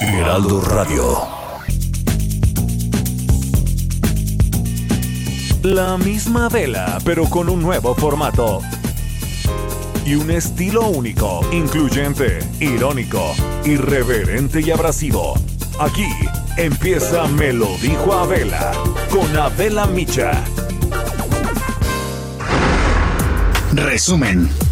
Heraldo Radio. La misma vela, pero con un nuevo formato. Y un estilo único, incluyente, irónico, irreverente y abrasivo. Aquí empieza Me lo dijo Abela, con Abela Micha. Resumen.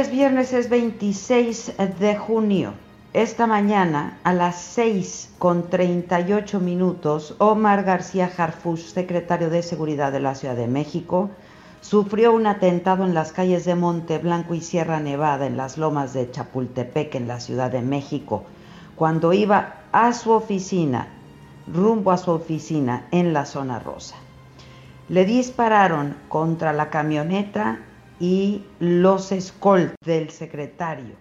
Es viernes, es 26 de junio. Esta mañana, a las 6 con 38 minutos, Omar García Harfush, secretario de Seguridad de la Ciudad de México, sufrió un atentado en las calles de Monte Blanco y Sierra Nevada, en las lomas de Chapultepec, en la Ciudad de México, cuando iba a su oficina, rumbo a su oficina en la zona rosa. Le dispararon contra la camioneta y los escoltas del secretario.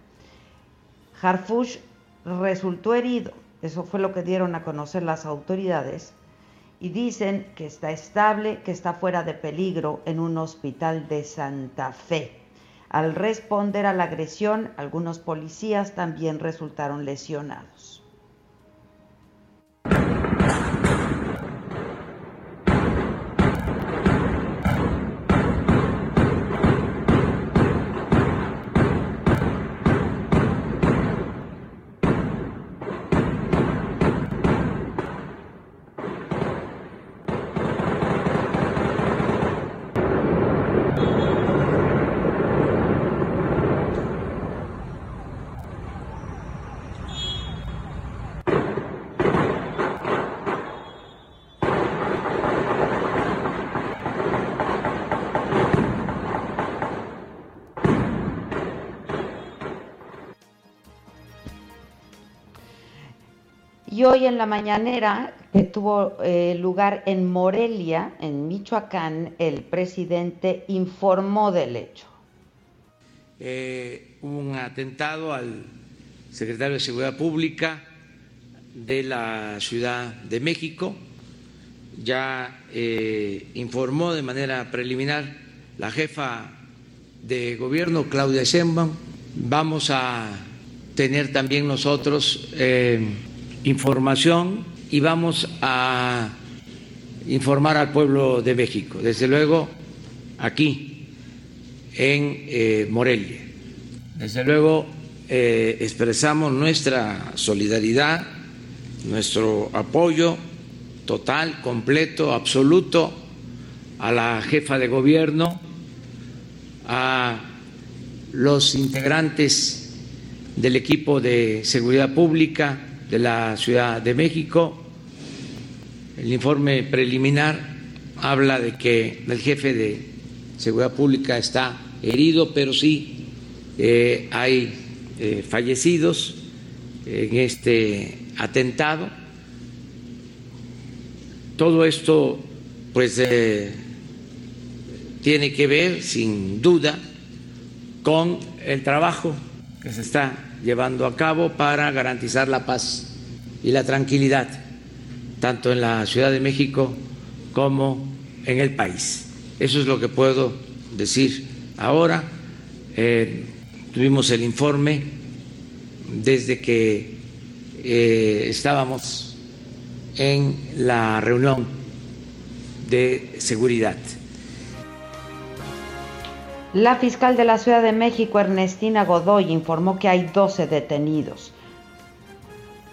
Harfush resultó herido, eso fue lo que dieron a conocer las autoridades, y dicen que está estable, que está fuera de peligro en un hospital de Santa Fe. Al responder a la agresión, algunos policías también resultaron lesionados. Y hoy en la mañanera que tuvo eh, lugar en Morelia, en Michoacán, el presidente informó del hecho. Eh, un atentado al secretario de Seguridad Pública de la Ciudad de México. Ya eh, informó de manera preliminar la jefa de gobierno, Claudia Sheinbaum. Vamos a tener también nosotros información y vamos a informar al pueblo de México, desde luego aquí en eh, Morelia. Desde luego eh, expresamos nuestra solidaridad, nuestro apoyo total, completo, absoluto a la jefa de gobierno, a los integrantes del equipo de seguridad pública, de la Ciudad de México. El informe preliminar habla de que el jefe de Seguridad Pública está herido, pero sí eh, hay eh, fallecidos en este atentado. Todo esto, pues, eh, tiene que ver, sin duda, con el trabajo que se está llevando a cabo para garantizar la paz y la tranquilidad, tanto en la Ciudad de México como en el país. Eso es lo que puedo decir ahora. Eh, tuvimos el informe desde que eh, estábamos en la reunión de seguridad. La fiscal de la Ciudad de México, Ernestina Godoy, informó que hay 12 detenidos.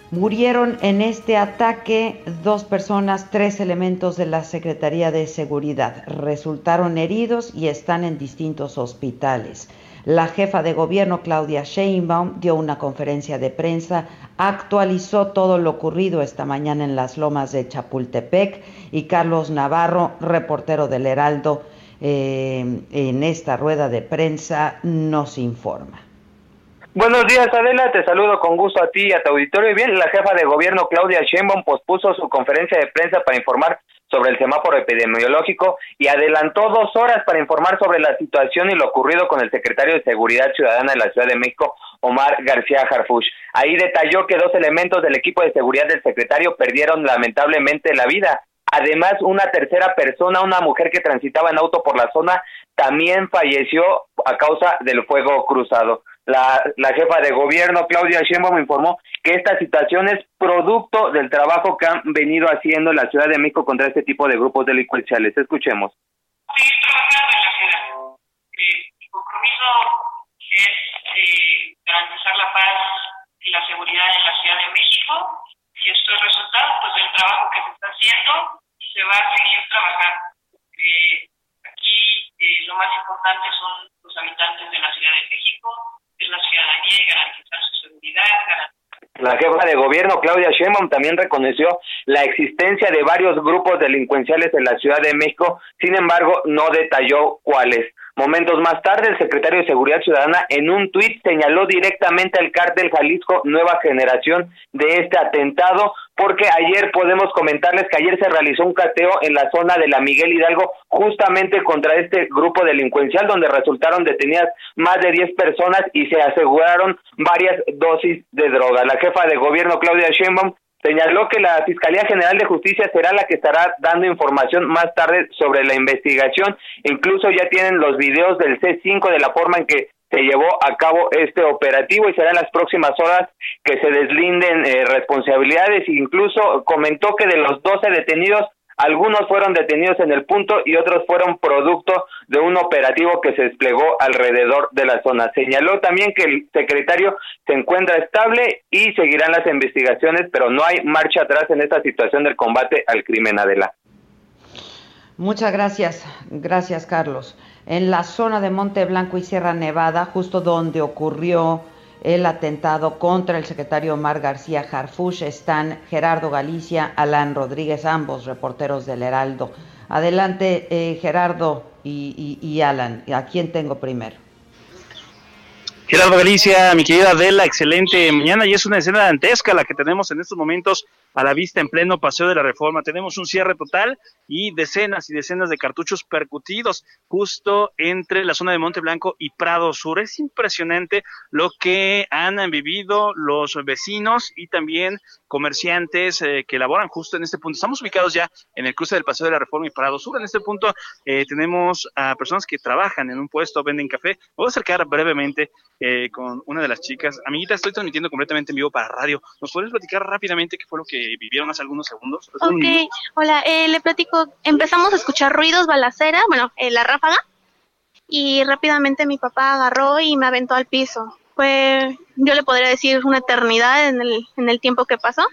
Murieron en este ataque dos personas, tres elementos de la Secretaría de Seguridad. Resultaron heridos y están en distintos hospitales. La jefa de gobierno, Claudia Sheinbaum, dio una conferencia de prensa, actualizó todo lo ocurrido esta mañana en las lomas de Chapultepec y Carlos Navarro, reportero del Heraldo, eh, en esta rueda de prensa nos informa. Buenos días, Adela. Te saludo con gusto a ti y a tu auditorio. Y bien, la jefa de gobierno, Claudia Sheinbaum, pospuso su conferencia de prensa para informar sobre el semáforo epidemiológico y adelantó dos horas para informar sobre la situación y lo ocurrido con el secretario de Seguridad Ciudadana de la Ciudad de México, Omar García Harfuch. Ahí detalló que dos elementos del equipo de seguridad del secretario perdieron lamentablemente la vida. Además, una tercera persona, una mujer que transitaba en auto por la zona, también falleció a causa del fuego cruzado. La, la jefa de gobierno, Claudia Sheinbaum, informó que esta situación es producto del trabajo que han venido haciendo en la Ciudad de México contra este tipo de grupos delincuenciales. Escuchemos. Seguir trabajando en la ciudad. Eh, mi compromiso es eh, garantizar la paz y la seguridad en la Ciudad de México y esto es resultado pues, del trabajo que se está haciendo y se va a seguir trabajando. Eh, aquí lo más importante son los habitantes de la Ciudad de México es la ciudadanía y garantizar su seguridad, la jefa de gobierno, Claudia Sheinbaum, también reconoció la existencia de varios grupos delincuenciales en la Ciudad de México, sin embargo, no detalló cuáles. Momentos más tarde, el secretario de Seguridad Ciudadana en un tuit señaló directamente al cártel Jalisco Nueva Generación de este atentado, porque ayer podemos comentarles que ayer se realizó un cateo en la zona de la Miguel Hidalgo justamente contra este grupo delincuencial donde resultaron detenidas más de 10 personas y se aseguraron varias dosis de droga. La jefa de gobierno Claudia Sheinbaum señaló que la Fiscalía General de Justicia será la que estará dando información más tarde sobre la investigación. Incluso ya tienen los videos del C5 de la forma en que se llevó a cabo este operativo y será en las próximas horas que se deslinden eh, responsabilidades. Incluso comentó que de los 12 detenidos, algunos fueron detenidos en el punto y otros fueron producto de un operativo que se desplegó alrededor de la zona. Señaló también que el secretario se encuentra estable y seguirán las investigaciones, pero no hay marcha atrás en esta situación del combate al crimen Adela. Muchas gracias, gracias Carlos. En la zona de Monte Blanco y Sierra Nevada, justo donde ocurrió el atentado contra el secretario Omar García Harfush están Gerardo Galicia, Alan Rodríguez, ambos reporteros del Heraldo. Adelante, eh, Gerardo y, y, y Alan. ¿A quién tengo primero? Gerardo Galicia, mi querida Adela, excelente mañana y es una escena dantesca la que tenemos en estos momentos a la vista en pleno paseo de la reforma. Tenemos un cierre total y decenas y decenas de cartuchos percutidos justo entre la zona de Monte Blanco y Prado Sur. Es impresionante lo que han vivido los vecinos y también comerciantes eh, que laboran justo en este punto. Estamos ubicados ya en el cruce del Paseo de la Reforma y Prado Sur. En este punto eh, tenemos a personas que trabajan en un puesto, venden café. Voy a acercar brevemente eh, con una de las chicas. Amiguita, estoy transmitiendo completamente en vivo para radio. ¿Nos puedes platicar rápidamente qué fue lo que vivieron hace algunos segundos. Ok, hola, eh, le platico, empezamos a escuchar ruidos, balacera, bueno, eh, la ráfaga, y rápidamente mi papá agarró y me aventó al piso. Fue, yo le podría decir, una eternidad en el, en el tiempo que pasó.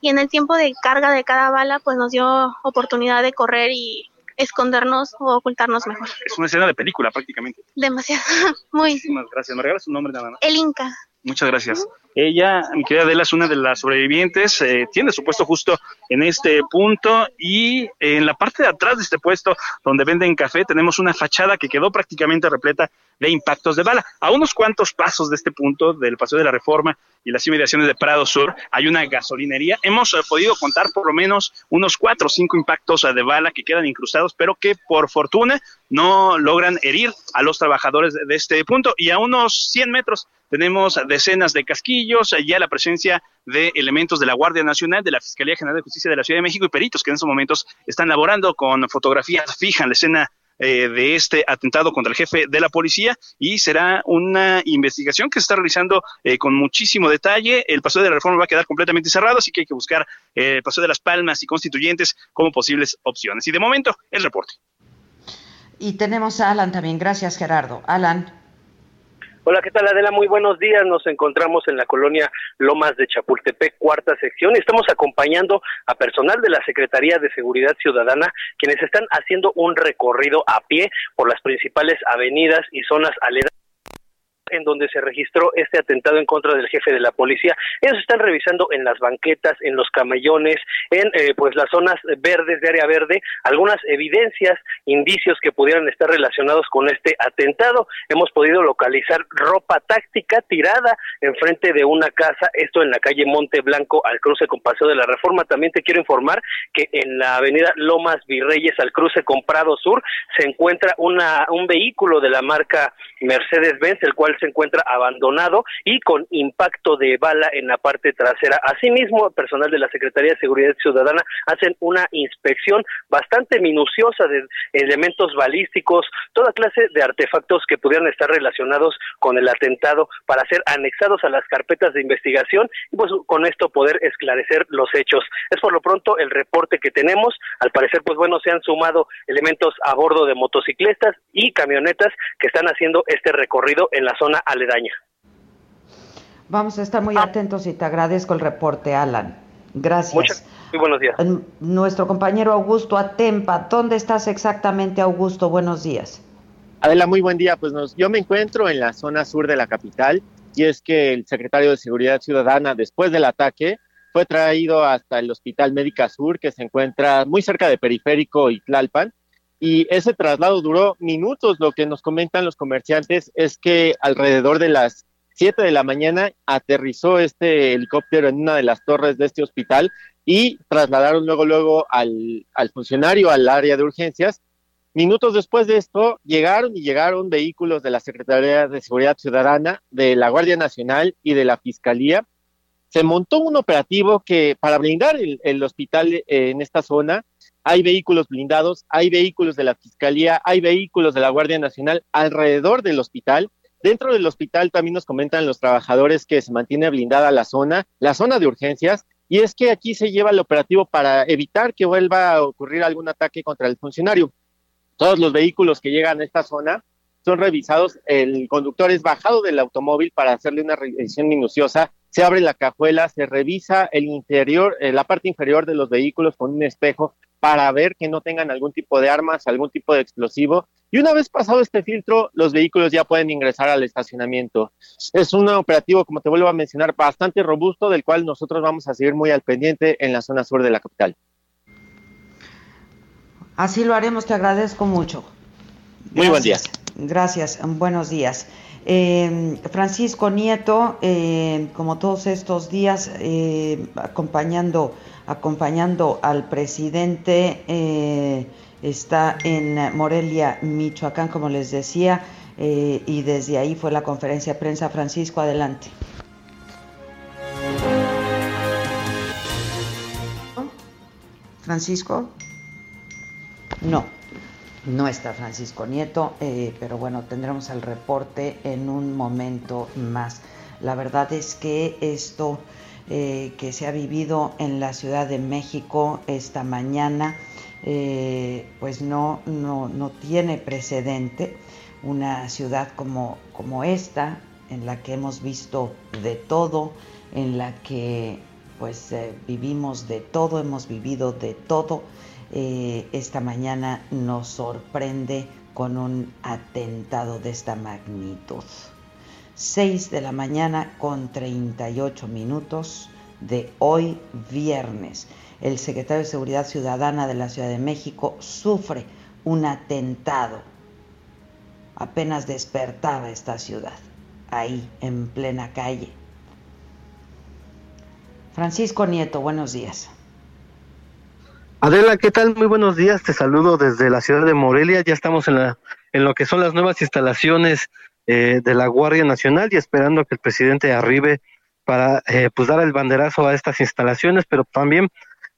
Y en el tiempo de carga de cada bala, pues nos dio oportunidad de correr y escondernos o ocultarnos mejor. Es una escena de película prácticamente. Demasiado, muy. Muchísimas gracias. ¿Me regalas su nombre nada más? El Inca. Muchas gracias. Ella, mi querida Adela, es una de las sobrevivientes, eh, tiene su puesto justo en este punto y en la parte de atrás de este puesto donde venden café tenemos una fachada que quedó prácticamente repleta de impactos de bala. A unos cuantos pasos de este punto, del Paseo de la Reforma y las inmediaciones de Prado Sur, hay una gasolinería. Hemos eh, podido contar por lo menos unos cuatro o cinco impactos eh, de bala que quedan incrustados, pero que por fortuna no logran herir a los trabajadores de, de este punto. Y a unos 100 metros tenemos decenas de casquillos, ya la presencia de elementos de la Guardia Nacional, de la Fiscalía General de Justicia de la Ciudad de México y peritos que en estos momentos están laborando con fotografías fijas en la escena eh, de este atentado contra el jefe de la policía y será una investigación que se está realizando eh, con muchísimo detalle. El paso de la reforma va a quedar completamente cerrado, así que hay que buscar el paso de las palmas y constituyentes como posibles opciones. Y de momento, el reporte. Y tenemos a Alan también. Gracias, Gerardo. Alan. Hola, ¿qué tal Adela? Muy buenos días. Nos encontramos en la colonia Lomas de Chapultepec, cuarta sección, y estamos acompañando a personal de la Secretaría de Seguridad Ciudadana, quienes están haciendo un recorrido a pie por las principales avenidas y zonas aledañas en donde se registró este atentado en contra del jefe de la policía. Ellos están revisando en las banquetas, en los camellones, en eh, pues las zonas verdes de área verde, algunas evidencias, indicios que pudieran estar relacionados con este atentado. Hemos podido localizar ropa táctica tirada enfrente de una casa, esto en la calle Monte Blanco al cruce con Paseo de la Reforma. También te quiero informar que en la avenida Lomas Virreyes al cruce con Prado Sur se encuentra una, un vehículo de la marca Mercedes-Benz, el cual se encuentra abandonado y con impacto de bala en la parte trasera. Asimismo, personal de la Secretaría de Seguridad Ciudadana hacen una inspección bastante minuciosa de elementos balísticos, toda clase de artefactos que pudieran estar relacionados con el atentado para ser anexados a las carpetas de investigación y pues con esto poder esclarecer los hechos. Es por lo pronto el reporte que tenemos. Al parecer, pues bueno, se han sumado elementos a bordo de motocicletas y camionetas que están haciendo este recorrido en la zona aledaña. Vamos a estar muy ah. atentos y te agradezco el reporte, Alan. Gracias. muy buenos días. Nuestro compañero Augusto Atempa, ¿dónde estás exactamente, Augusto? Buenos días. Adela, muy buen día. Pues nos, yo me encuentro en la zona sur de la capital y es que el secretario de Seguridad Ciudadana, después del ataque, fue traído hasta el Hospital Médica Sur, que se encuentra muy cerca de Periférico y Tlalpan, y ese traslado duró minutos. Lo que nos comentan los comerciantes es que alrededor de las 7 de la mañana aterrizó este helicóptero en una de las torres de este hospital y trasladaron luego luego al, al funcionario al área de urgencias. Minutos después de esto llegaron y llegaron vehículos de la Secretaría de Seguridad Ciudadana, de la Guardia Nacional y de la Fiscalía. Se montó un operativo que para blindar el, el hospital en esta zona hay vehículos blindados, hay vehículos de la Fiscalía, hay vehículos de la Guardia Nacional alrededor del hospital. Dentro del hospital también nos comentan los trabajadores que se mantiene blindada la zona, la zona de urgencias, y es que aquí se lleva el operativo para evitar que vuelva a ocurrir algún ataque contra el funcionario. Todos los vehículos que llegan a esta zona son revisados, el conductor es bajado del automóvil para hacerle una revisión minuciosa, se abre la cajuela, se revisa el interior, eh, la parte inferior de los vehículos con un espejo para ver que no tengan algún tipo de armas, algún tipo de explosivo. Y una vez pasado este filtro, los vehículos ya pueden ingresar al estacionamiento. Es un operativo, como te vuelvo a mencionar, bastante robusto, del cual nosotros vamos a seguir muy al pendiente en la zona sur de la capital. Así lo haremos, te agradezco mucho. Muy buen día. Gracias, buenos días. Eh, Francisco Nieto, eh, como todos estos días, eh, acompañando acompañando al presidente. Eh, está en Morelia, Michoacán, como les decía, eh, y desde ahí fue la conferencia de prensa. Francisco, adelante. Francisco. No, no está Francisco Nieto, eh, pero bueno, tendremos el reporte en un momento más. La verdad es que esto eh, que se ha vivido en la Ciudad de México esta mañana, eh, pues no, no, no, tiene precedente. Una ciudad como, como esta, en la que hemos visto de todo, en la que pues eh, vivimos de todo, hemos vivido de todo, esta mañana nos sorprende con un atentado de esta magnitud. 6 de la mañana con 38 minutos de hoy viernes. El secretario de Seguridad Ciudadana de la Ciudad de México sufre un atentado. Apenas despertaba esta ciudad, ahí en plena calle. Francisco Nieto, buenos días. Adela, ¿qué tal? Muy buenos días. Te saludo desde la ciudad de Morelia. Ya estamos en, la, en lo que son las nuevas instalaciones eh, de la Guardia Nacional y esperando que el presidente arribe para eh, pues dar el banderazo a estas instalaciones, pero también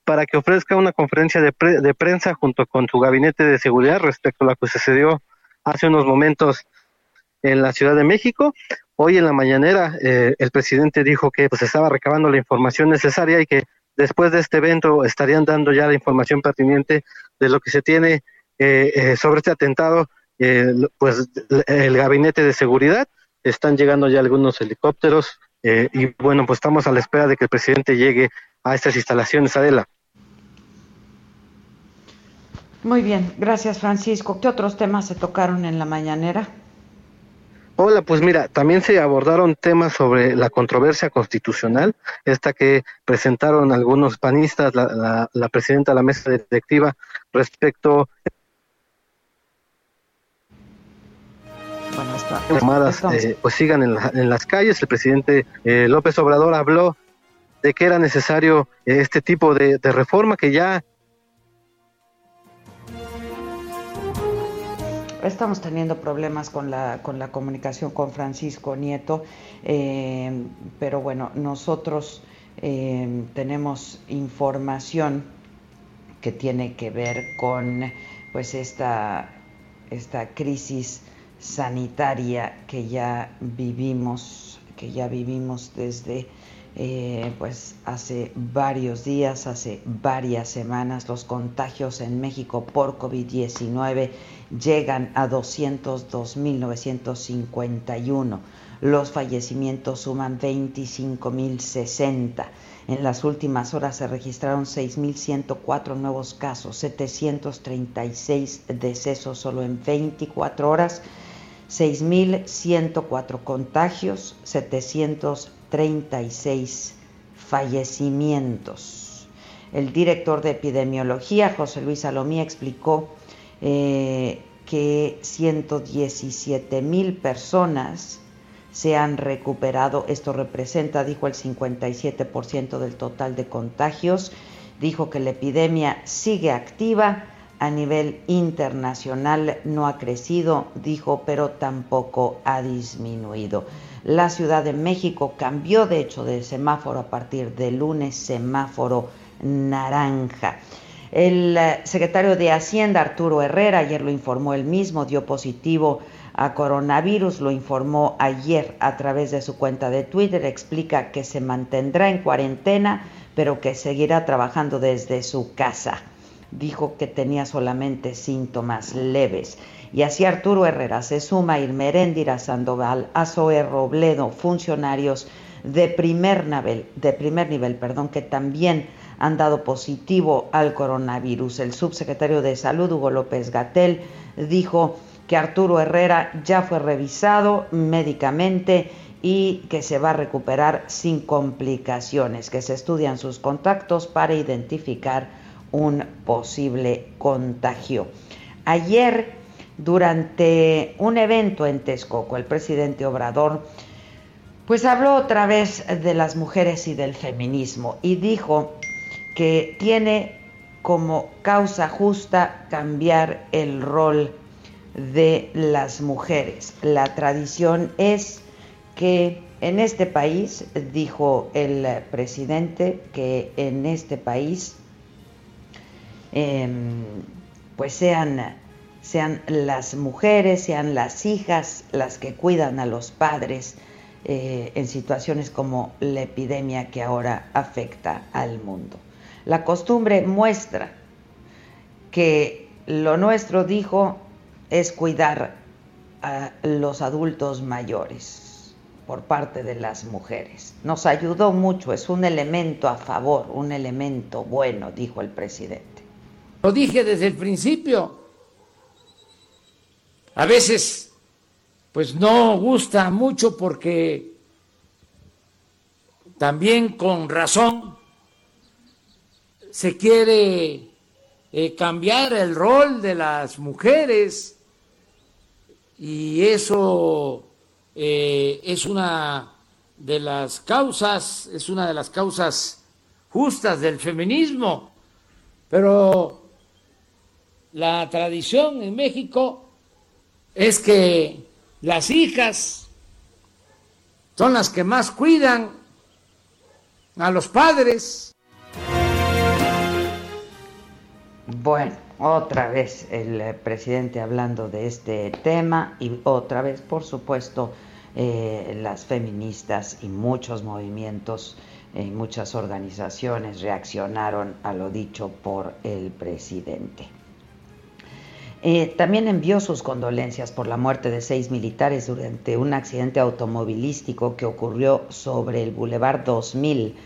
para que ofrezca una conferencia de, de prensa junto con su gabinete de seguridad respecto a lo que sucedió hace unos momentos en la Ciudad de México. Hoy en la mañanera eh, el presidente dijo que pues estaba recabando la información necesaria y que después de este evento estarían dando ya la información pertinente de lo que se tiene eh, eh, sobre este atentado, pues el gabinete de seguridad, están llegando ya algunos helicópteros y bueno, pues estamos a la espera de que el presidente llegue a estas instalaciones, Adela. Muy bien, gracias Francisco. ¿Qué otros temas se tocaron en la mañanera? Hola, pues mira, también se abordaron temas sobre la controversia constitucional, esta que presentaron algunos panistas, la, presidenta de la mesa directiva, respecto bueno, eh, pues sigan en, las calles. El presidente eh, López Obrador habló de que era necesario eh, este tipo de reforma que ya Estamos teniendo problemas con la, con la comunicación con Francisco Nieto, eh, pero bueno, nosotros eh, tenemos información que tiene que ver con pues esta, esta crisis sanitaria que ya vivimos, que ya vivimos desde eh, pues hace varios días, hace varias semanas, los contagios en México por COVID-19 llegan a 202.951. Los fallecimientos suman 25.060. En las últimas horas se registraron 6.104 nuevos casos, 736 decesos solo en 24 horas, 6.104 contagios, 700 36 fallecimientos. El director de epidemiología, José Luis Salomía, explicó eh, que 117 mil personas se han recuperado. Esto representa, dijo, el 57% del total de contagios. Dijo que la epidemia sigue activa a nivel internacional, no ha crecido, dijo, pero tampoco ha disminuido. La Ciudad de México cambió de hecho de semáforo a partir de lunes, semáforo naranja. El eh, secretario de Hacienda, Arturo Herrera, ayer lo informó él mismo, dio positivo a coronavirus, lo informó ayer a través de su cuenta de Twitter, explica que se mantendrá en cuarentena, pero que seguirá trabajando desde su casa. Dijo que tenía solamente síntomas leves. Y así Arturo Herrera se suma Irmeréndira Sandoval, a Zoe Robledo, funcionarios de primer nivel, de primer nivel, perdón, que también han dado positivo al coronavirus. El subsecretario de Salud, Hugo López Gatel, dijo que Arturo Herrera ya fue revisado médicamente y que se va a recuperar sin complicaciones, que se estudian sus contactos para identificar un posible contagio. Ayer durante un evento en Texcoco, el presidente Obrador pues habló otra vez de las mujeres y del feminismo y dijo que tiene como causa justa cambiar el rol de las mujeres. La tradición es que en este país, dijo el presidente, que en este país em, pues sean sean las mujeres, sean las hijas las que cuidan a los padres eh, en situaciones como la epidemia que ahora afecta al mundo. La costumbre muestra que lo nuestro, dijo, es cuidar a los adultos mayores por parte de las mujeres. Nos ayudó mucho, es un elemento a favor, un elemento bueno, dijo el presidente. Lo dije desde el principio, a veces pues no gusta mucho porque también con razón se quiere eh, cambiar el rol de las mujeres y eso eh, es una de las causas, es una de las causas justas del feminismo, pero la tradición en México es que las hijas son las que más cuidan a los padres. Bueno, otra vez el eh, presidente hablando de este tema y otra vez, por supuesto, eh, las feministas y muchos movimientos y muchas organizaciones reaccionaron a lo dicho por el presidente. Eh, también envió sus condolencias por la muerte de seis militares durante un accidente automovilístico que ocurrió sobre el Boulevard 2000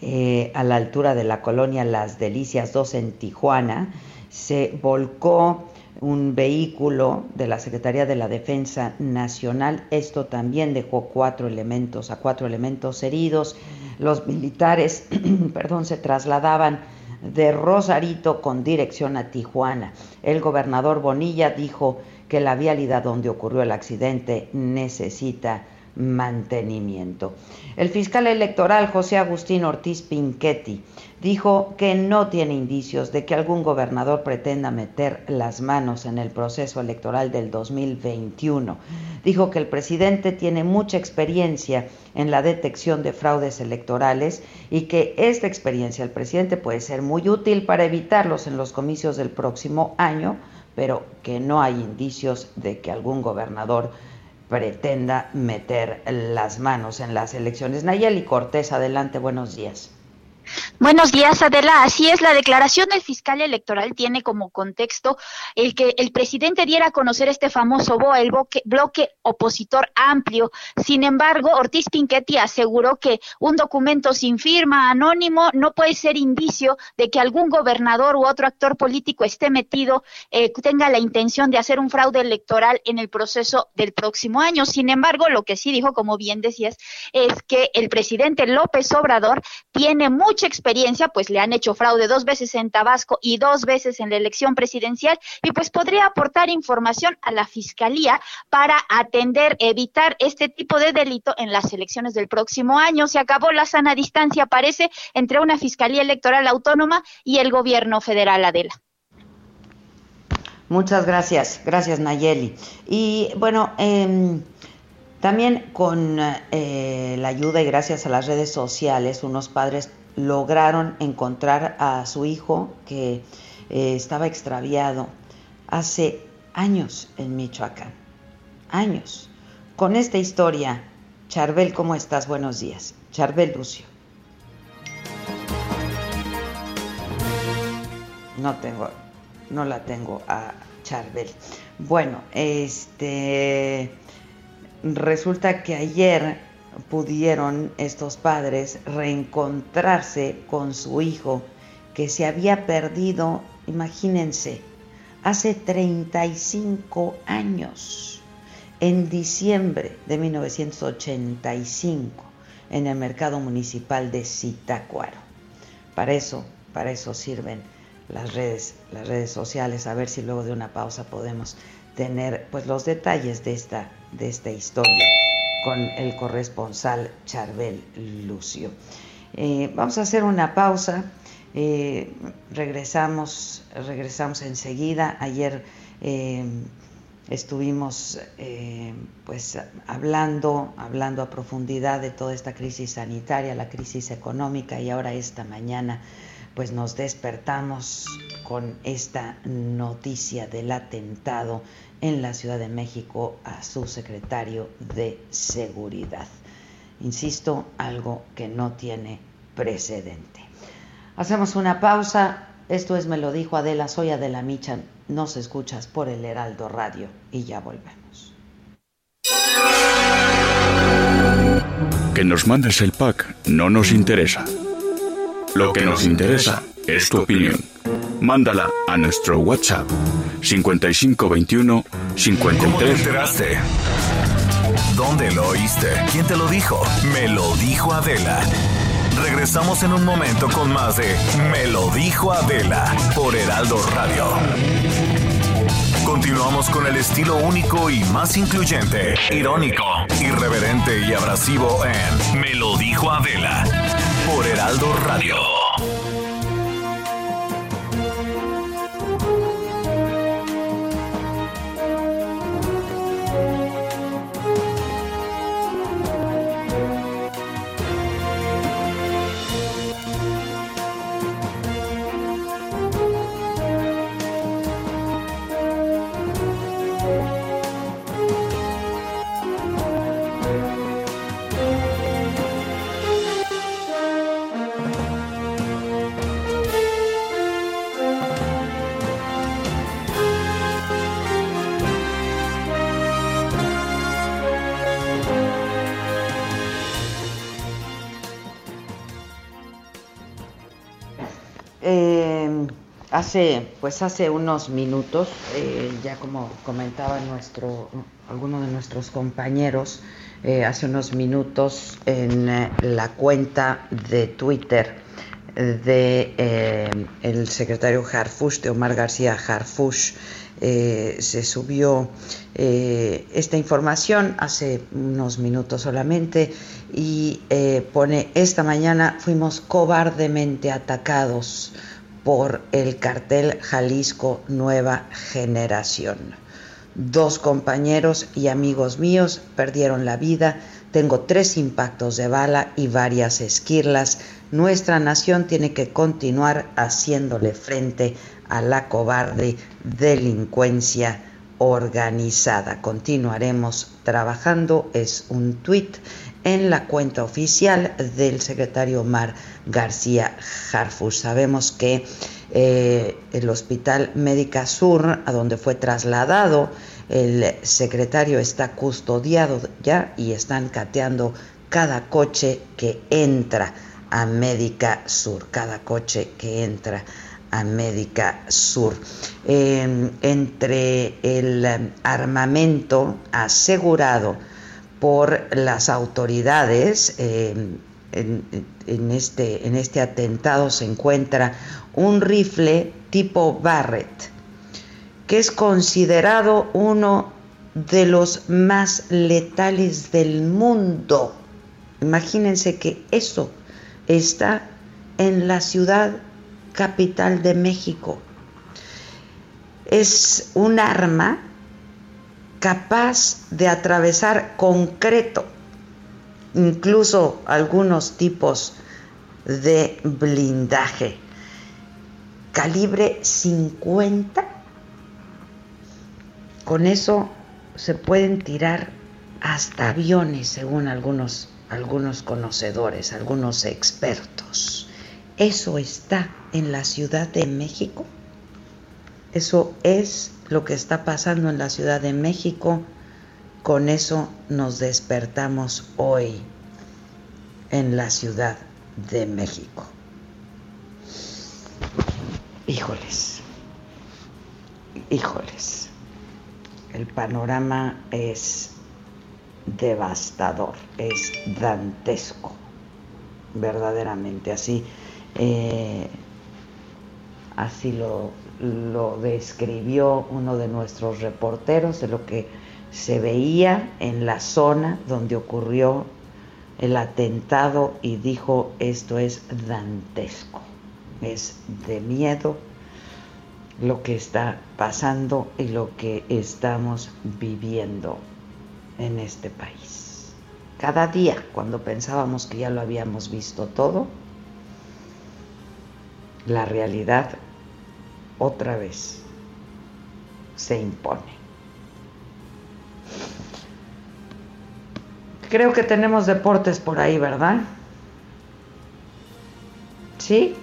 eh, a la altura de la colonia Las Delicias 2 en Tijuana. Se volcó un vehículo de la Secretaría de la Defensa Nacional. Esto también dejó cuatro elementos, a cuatro elementos heridos. Los militares, perdón, se trasladaban de Rosarito con dirección a Tijuana. El gobernador Bonilla dijo que la vialidad donde ocurrió el accidente necesita mantenimiento. El fiscal electoral José Agustín Ortiz Pinchetti dijo que no tiene indicios de que algún gobernador pretenda meter las manos en el proceso electoral del 2021. Dijo que el presidente tiene mucha experiencia en la detección de fraudes electorales y que esta experiencia del presidente puede ser muy útil para evitarlos en los comicios del próximo año, pero que no hay indicios de que algún gobernador pretenda meter las manos en las elecciones. Nayeli Cortés, adelante, buenos días. Buenos días, Adela. Así es, la declaración del fiscal electoral tiene como contexto el que el presidente diera a conocer este famoso BOA, el bloque, opositor amplio. Sin embargo, Ortiz Pinchetti aseguró que un documento sin firma, anónimo, no puede ser indicio de que algún gobernador u otro actor político esté metido, eh, tenga la intención de hacer un fraude electoral en el proceso del próximo año. Sin embargo, lo que sí dijo, como bien decías, es que el presidente López Obrador tiene mucha experiencia, pues le han hecho fraude dos veces en Tabasco y dos veces en la elección presidencial y pues podría aportar información a la Fiscalía para atender, evitar este tipo de delito en las elecciones del próximo año. Se acabó la sana distancia, parece, entre una Fiscalía Electoral Autónoma y el gobierno federal, Adela. Muchas gracias, gracias Nayeli. Y bueno, em, también con eh, la ayuda y gracias a las redes sociales, unos padres lograron encontrar a su hijo que eh, estaba extraviado hace años en Michoacán. Años. Con esta historia, Charbel, ¿cómo estás? Buenos días. Charbel Lucio. No tengo, no la tengo a Charbel. Bueno, este resulta que ayer pudieron estos padres reencontrarse con su hijo que se había perdido, imagínense, hace 35 años, en diciembre de 1985, en el mercado municipal de Zitácuaro. Para eso, para eso sirven las redes, las redes sociales, a ver si luego de una pausa podemos tener pues los detalles de esta, de esta historia con el corresponsal Charbel Lucio. Eh, vamos a hacer una pausa. Eh, regresamos, regresamos enseguida. Ayer eh, estuvimos pues hablando, hablando a profundidad de toda esta crisis sanitaria, la crisis económica y ahora esta mañana pues nos despertamos con esta noticia del atentado en la Ciudad de México a su secretario de Seguridad. Insisto, algo que no tiene precedente. Hacemos una pausa. Esto es Me lo dijo Adela, soy Adela Michan. Nos escuchas por el Heraldo Radio y ya volvemos. Que nos mandes el pack no nos interesa. Lo que nos interesa es tu opinión mándala a nuestro WhatsApp 5521 53. ¿Cómo? ¿Dónde lo oíste? ¿Quién te lo dijo? Me lo dijo Adela. Regresamos en un momento con más de Me lo dijo Adela por Heraldo Radio. Continuamos con el estilo único y más incluyente, irónico, irreverente y abrasivo en Me lo dijo Adela por Heraldo Radio. Hace, pues hace unos minutos, eh, ya como comentaba nuestro, alguno de nuestros compañeros, eh, hace unos minutos en la cuenta de Twitter de el secretario Harfush, de Omar García Harfush, se subió esta información hace unos minutos solamente y pone esta mañana fuimos cobardemente atacados por el cartel Jalisco Nueva Generación. Dos compañeros y amigos míos perdieron la vida, tengo tres impactos de bala y varias esquirlas. Nuestra nación tiene que continuar haciéndole frente a la cobarde delincuencia organizada. Continuaremos trabajando, es un tuit en la cuenta oficial del secretario Omar García Harfus. Sabemos que eh, el Hospital Médica Sur, a donde fue trasladado, el secretario está custodiado ya y están cateando cada coche que entra a Médica Sur, cada coche que entra a Médica Sur. entre el armamento asegurado por las autoridades. Eh, en, este, en este atentado se encuentra un rifle tipo Barrett, que es considerado uno de los más letales del mundo. Imagínense que eso está en la ciudad capital de México. Es un arma capaz de atravesar concreto, incluso algunos tipos de blindaje. Calibre 50. Con eso se pueden tirar hasta aviones, según algunos, algunos conocedores, algunos expertos. Eso está en la Ciudad de México. Eso es lo que está pasando en la Ciudad de México. Con eso nos despertamos hoy en la Ciudad de México. Híjoles, híjoles, el panorama es devastador, es dantesco, verdaderamente así. Eh, así lo, lo describió uno de nuestros reporteros de lo que se veía en la zona donde ocurrió el atentado y dijo esto es dantesco, es de miedo lo que está pasando y lo que estamos viviendo en este país. Cada día, cuando pensábamos que ya lo habíamos visto todo, la realidad otra vez se impone. Creo que tenemos deportes por ahí, ¿verdad? ¿Sí?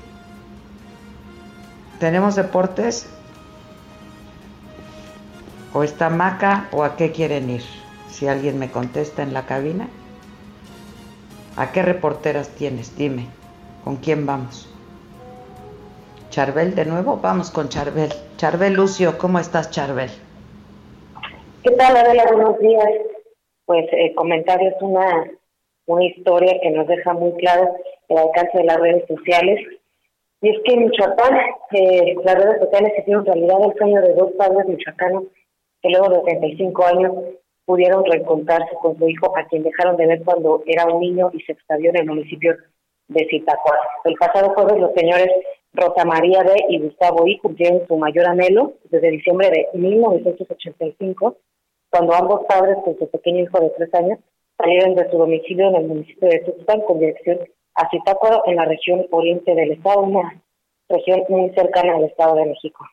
¿Tenemos deportes? ¿O está Maca o a qué quieren ir? Si alguien me contesta en la cabina. ¿A qué reporteras tienes? Dime. ¿Con quién vamos? Charbel de nuevo, vamos con Charbel. Charbel Lucio, ¿cómo estás Charbel? ¿Qué tal Adela? Buenos días. Pues eh, comentarios, una, una historia que nos deja muy claro el alcance de las redes sociales. Y es que en Michoacán, eh, las redes sociales hicieron realidad el sueño de dos padres michoacanos que luego de 35 años pudieron reencontrarse con su hijo, a quien dejaron de ver cuando era un niño y se extravió en el municipio de Zitácuaro. El pasado jueves los señores Rosa María B. y Gustavo I. cumplieron su mayor anhelo desde diciembre de 1985, cuando ambos padres con su pequeño hijo de tres años salieron de su domicilio en el municipio de Tuxpan con dirección a Zitácuaro en la región oriente del estado, una región muy cercana al estado de México.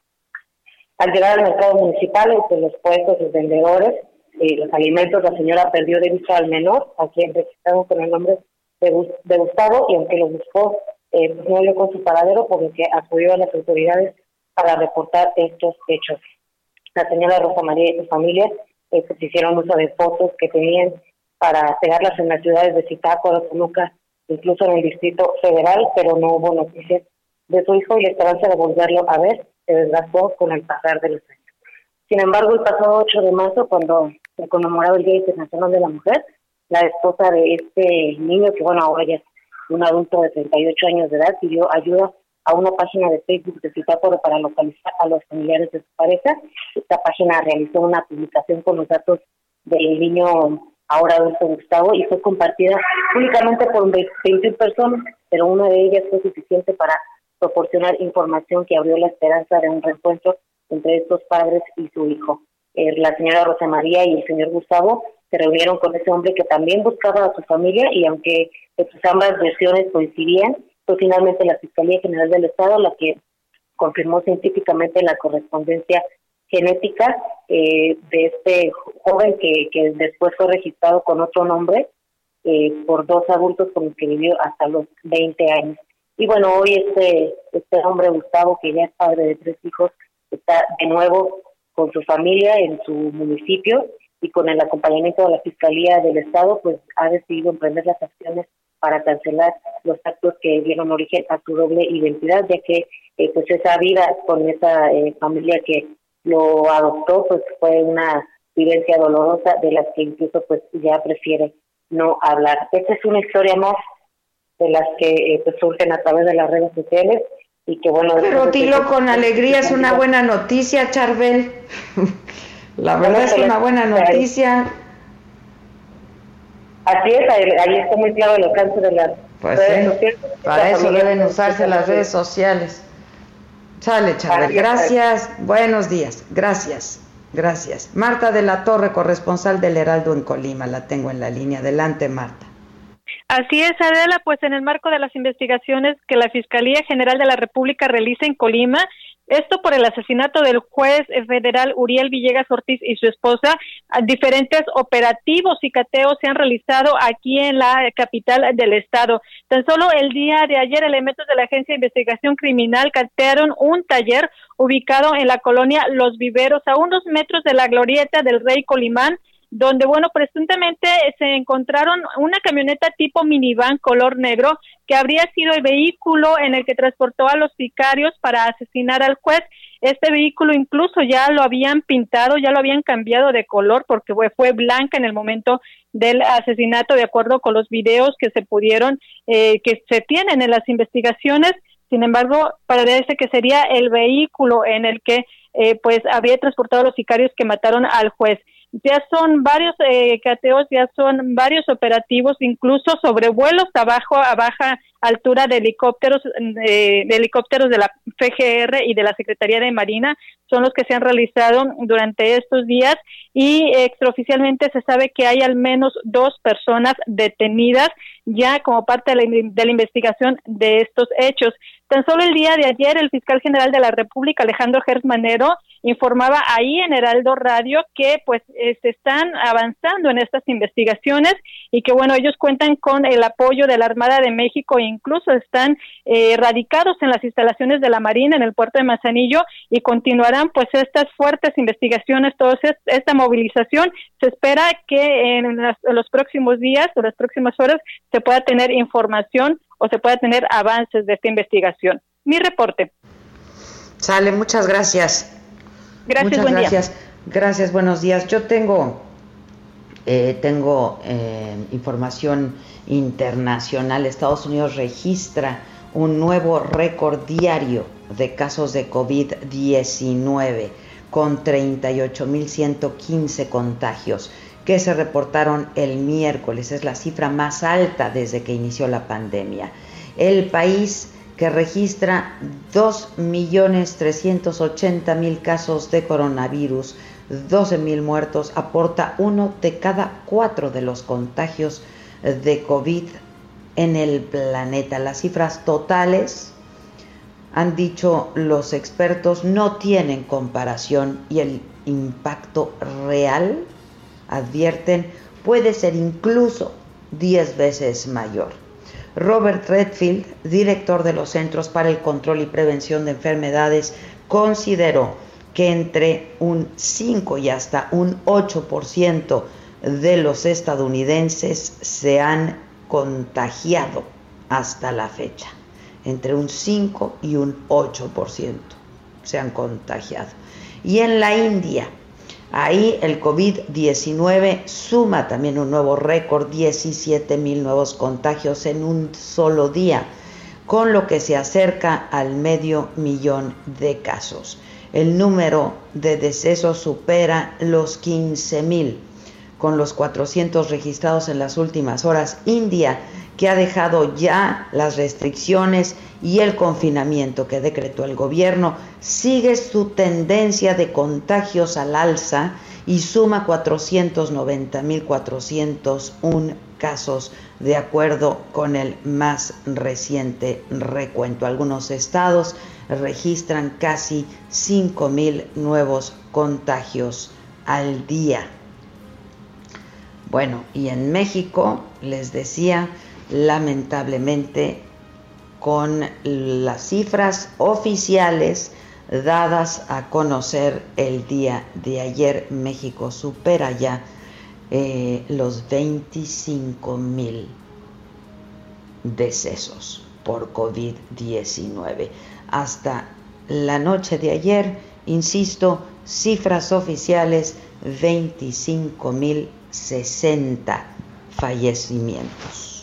Al llegar al mercado municipal, entre los puestos, los vendedores y los alimentos, la señora perdió de vista al menor, a quien registraron con el nombre de, Gustavo, y aunque lo buscó eh, no dio con su paradero, por lo que acudió a las autoridades para reportar estos hechos. La señora Rosa María y su familia eh, pues, hicieron uso de fotos que tenían para pegarlas en las ciudades de Zitácuaro, Toluca, incluso en el Distrito Federal, pero no hubo noticias de su hijo y la esperanza de volverlo a ver se desgastó con el pasar de los años. Sin embargo, el pasado 8 de marzo, cuando se conmemoraba el Día Internacional de la Mujer, la esposa de este niño, que bueno, ahora ya es un adulto de 38 años de edad, pidió ayuda a una página de Facebook de Citáporo para localizar a los familiares de su pareja. Esta página realizó una publicación con los datos del niño ahora adulto Gustavo y fue compartida únicamente por 21 personas, pero una de ellas fue suficiente para proporcionar información que abrió la esperanza de un reencuentro entre estos padres y su hijo. Eh, la señora Rosa María y el señor Gustavo se reunieron con ese hombre que también buscaba a su familia y aunque pues, ambas versiones coincidían, fue finalmente la Fiscalía General del Estado la que confirmó científicamente la correspondencia genética eh, de este joven que, que después fue registrado con otro nombre eh, por dos adultos con los que vivió hasta los 20 años. Y bueno, hoy este, este hombre, Gustavo, que ya es padre de tres hijos, está de nuevo con su familia en su municipio y con el acompañamiento de la Fiscalía del Estado, pues ha decidido emprender las acciones para cancelar los actos que dieron origen a su doble identidad, ya que eh, pues esa vida con esa eh, familia que lo adoptó, pues fue una vivencia dolorosa de las que incluso pues ya prefiere no hablar. Esta es una historia más de las que eh, pues, surgen a través de las redes sociales y que bueno... Rotilo con alegría es una buena noticia, Charbel. La verdad es una buena noticia. Así es, ahí, está muy claro el alcance de las pues redes sociales. Para eso deben usarse las redes sociales. Sale, Charbel. Gracias. Buenos días. Gracias. Gracias. Marta de la Torre, corresponsal del Heraldo en Colima. La tengo en la línea. Adelante, Marta. Así es, Adela, pues en el marco de las investigaciones que la Fiscalía General de la República realiza en Colima, esto por el asesinato del juez federal Uriel Villegas Ortiz y su esposa. Diferentes operativos y cateos se han realizado aquí en la capital del estado. Tan solo el día de ayer, elementos de la Agencia de Investigación Criminal catearon un taller ubicado en la colonia Los Viveros, a unos metros de la glorieta del Rey Colimán donde, bueno, presuntamente se encontraron una camioneta tipo minivan color negro que habría sido el vehículo en el que transportó a los sicarios para asesinar al juez. Este vehículo incluso ya lo habían pintado, ya lo habían cambiado de color porque fue, fue blanca en el momento del asesinato, de acuerdo con los videos que se pudieron, eh, que se tienen en las investigaciones. Sin embargo, parece que sería el vehículo en el que eh, pues había transportado a los sicarios que mataron al juez ya son varios eh, cateos, ya son varios operativos, incluso sobrevuelos abajo a baja altura de helicópteros, de helicópteros de la FGR y de la Secretaría de Marina, son los que se han realizado durante estos días y extraoficialmente se sabe que hay al menos dos personas detenidas ya como parte de la, de la investigación de estos hechos. Tan solo el día de ayer, el fiscal general de la República, Alejandro Gersmanero, informaba ahí en Heraldo Radio que pues se están avanzando en estas investigaciones y que bueno, ellos cuentan con el apoyo de la Armada de México e incluso están eh, radicados en las instalaciones de la Marina en el puerto de Manzanillo y continuarán pues estas fuertes investigaciones, toda esta movilización. Se espera que en, en los próximos días o las próximas horas se pueda tener información o se pueda tener avances de esta investigación. Mi reporte. Sale, muchas gracias. Gracias, muchas gracias. Gracias, buenos días. Yo tengo, eh, tengo eh, información internacional. Estados Unidos registra un nuevo récord diario de casos de COVID-19 con 38.115 contagios que se reportaron el miércoles. Es la cifra más alta desde que inició la pandemia. El país que registra 2.380.000 casos de coronavirus, 12.000 muertos, aporta uno de cada cuatro de los contagios de COVID en el planeta. Las cifras totales, han dicho los expertos, no tienen comparación y el impacto real advierten, puede ser incluso 10 veces mayor. Robert Redfield, director de los Centros para el Control y Prevención de Enfermedades, consideró que entre un 5 y hasta un 8% de los estadounidenses se han contagiado hasta la fecha. entre un 5 y un 8% se han contagiado. Y en la India, ahí el COVID-19 suma también un nuevo récord, 17 mil nuevos contagios en un solo día, con lo que se acerca al medio millón de casos. El número de decesos supera los 15 mil, con los 400 registrados en las últimas horas. India que ha dejado ya las restricciones y el confinamiento que decretó el gobierno, sigue su tendencia de contagios al alza y suma 490.401 casos de acuerdo con el más reciente recuento. Algunos estados registran casi 5.000 nuevos contagios al día. Bueno, y en México, les decía, lamentablemente con las cifras oficiales dadas a conocer el día de ayer, México supera ya eh, los 25 mil decesos por COVID-19. Hasta la noche de ayer, insisto, cifras oficiales, 25 mil 60 fallecimientos.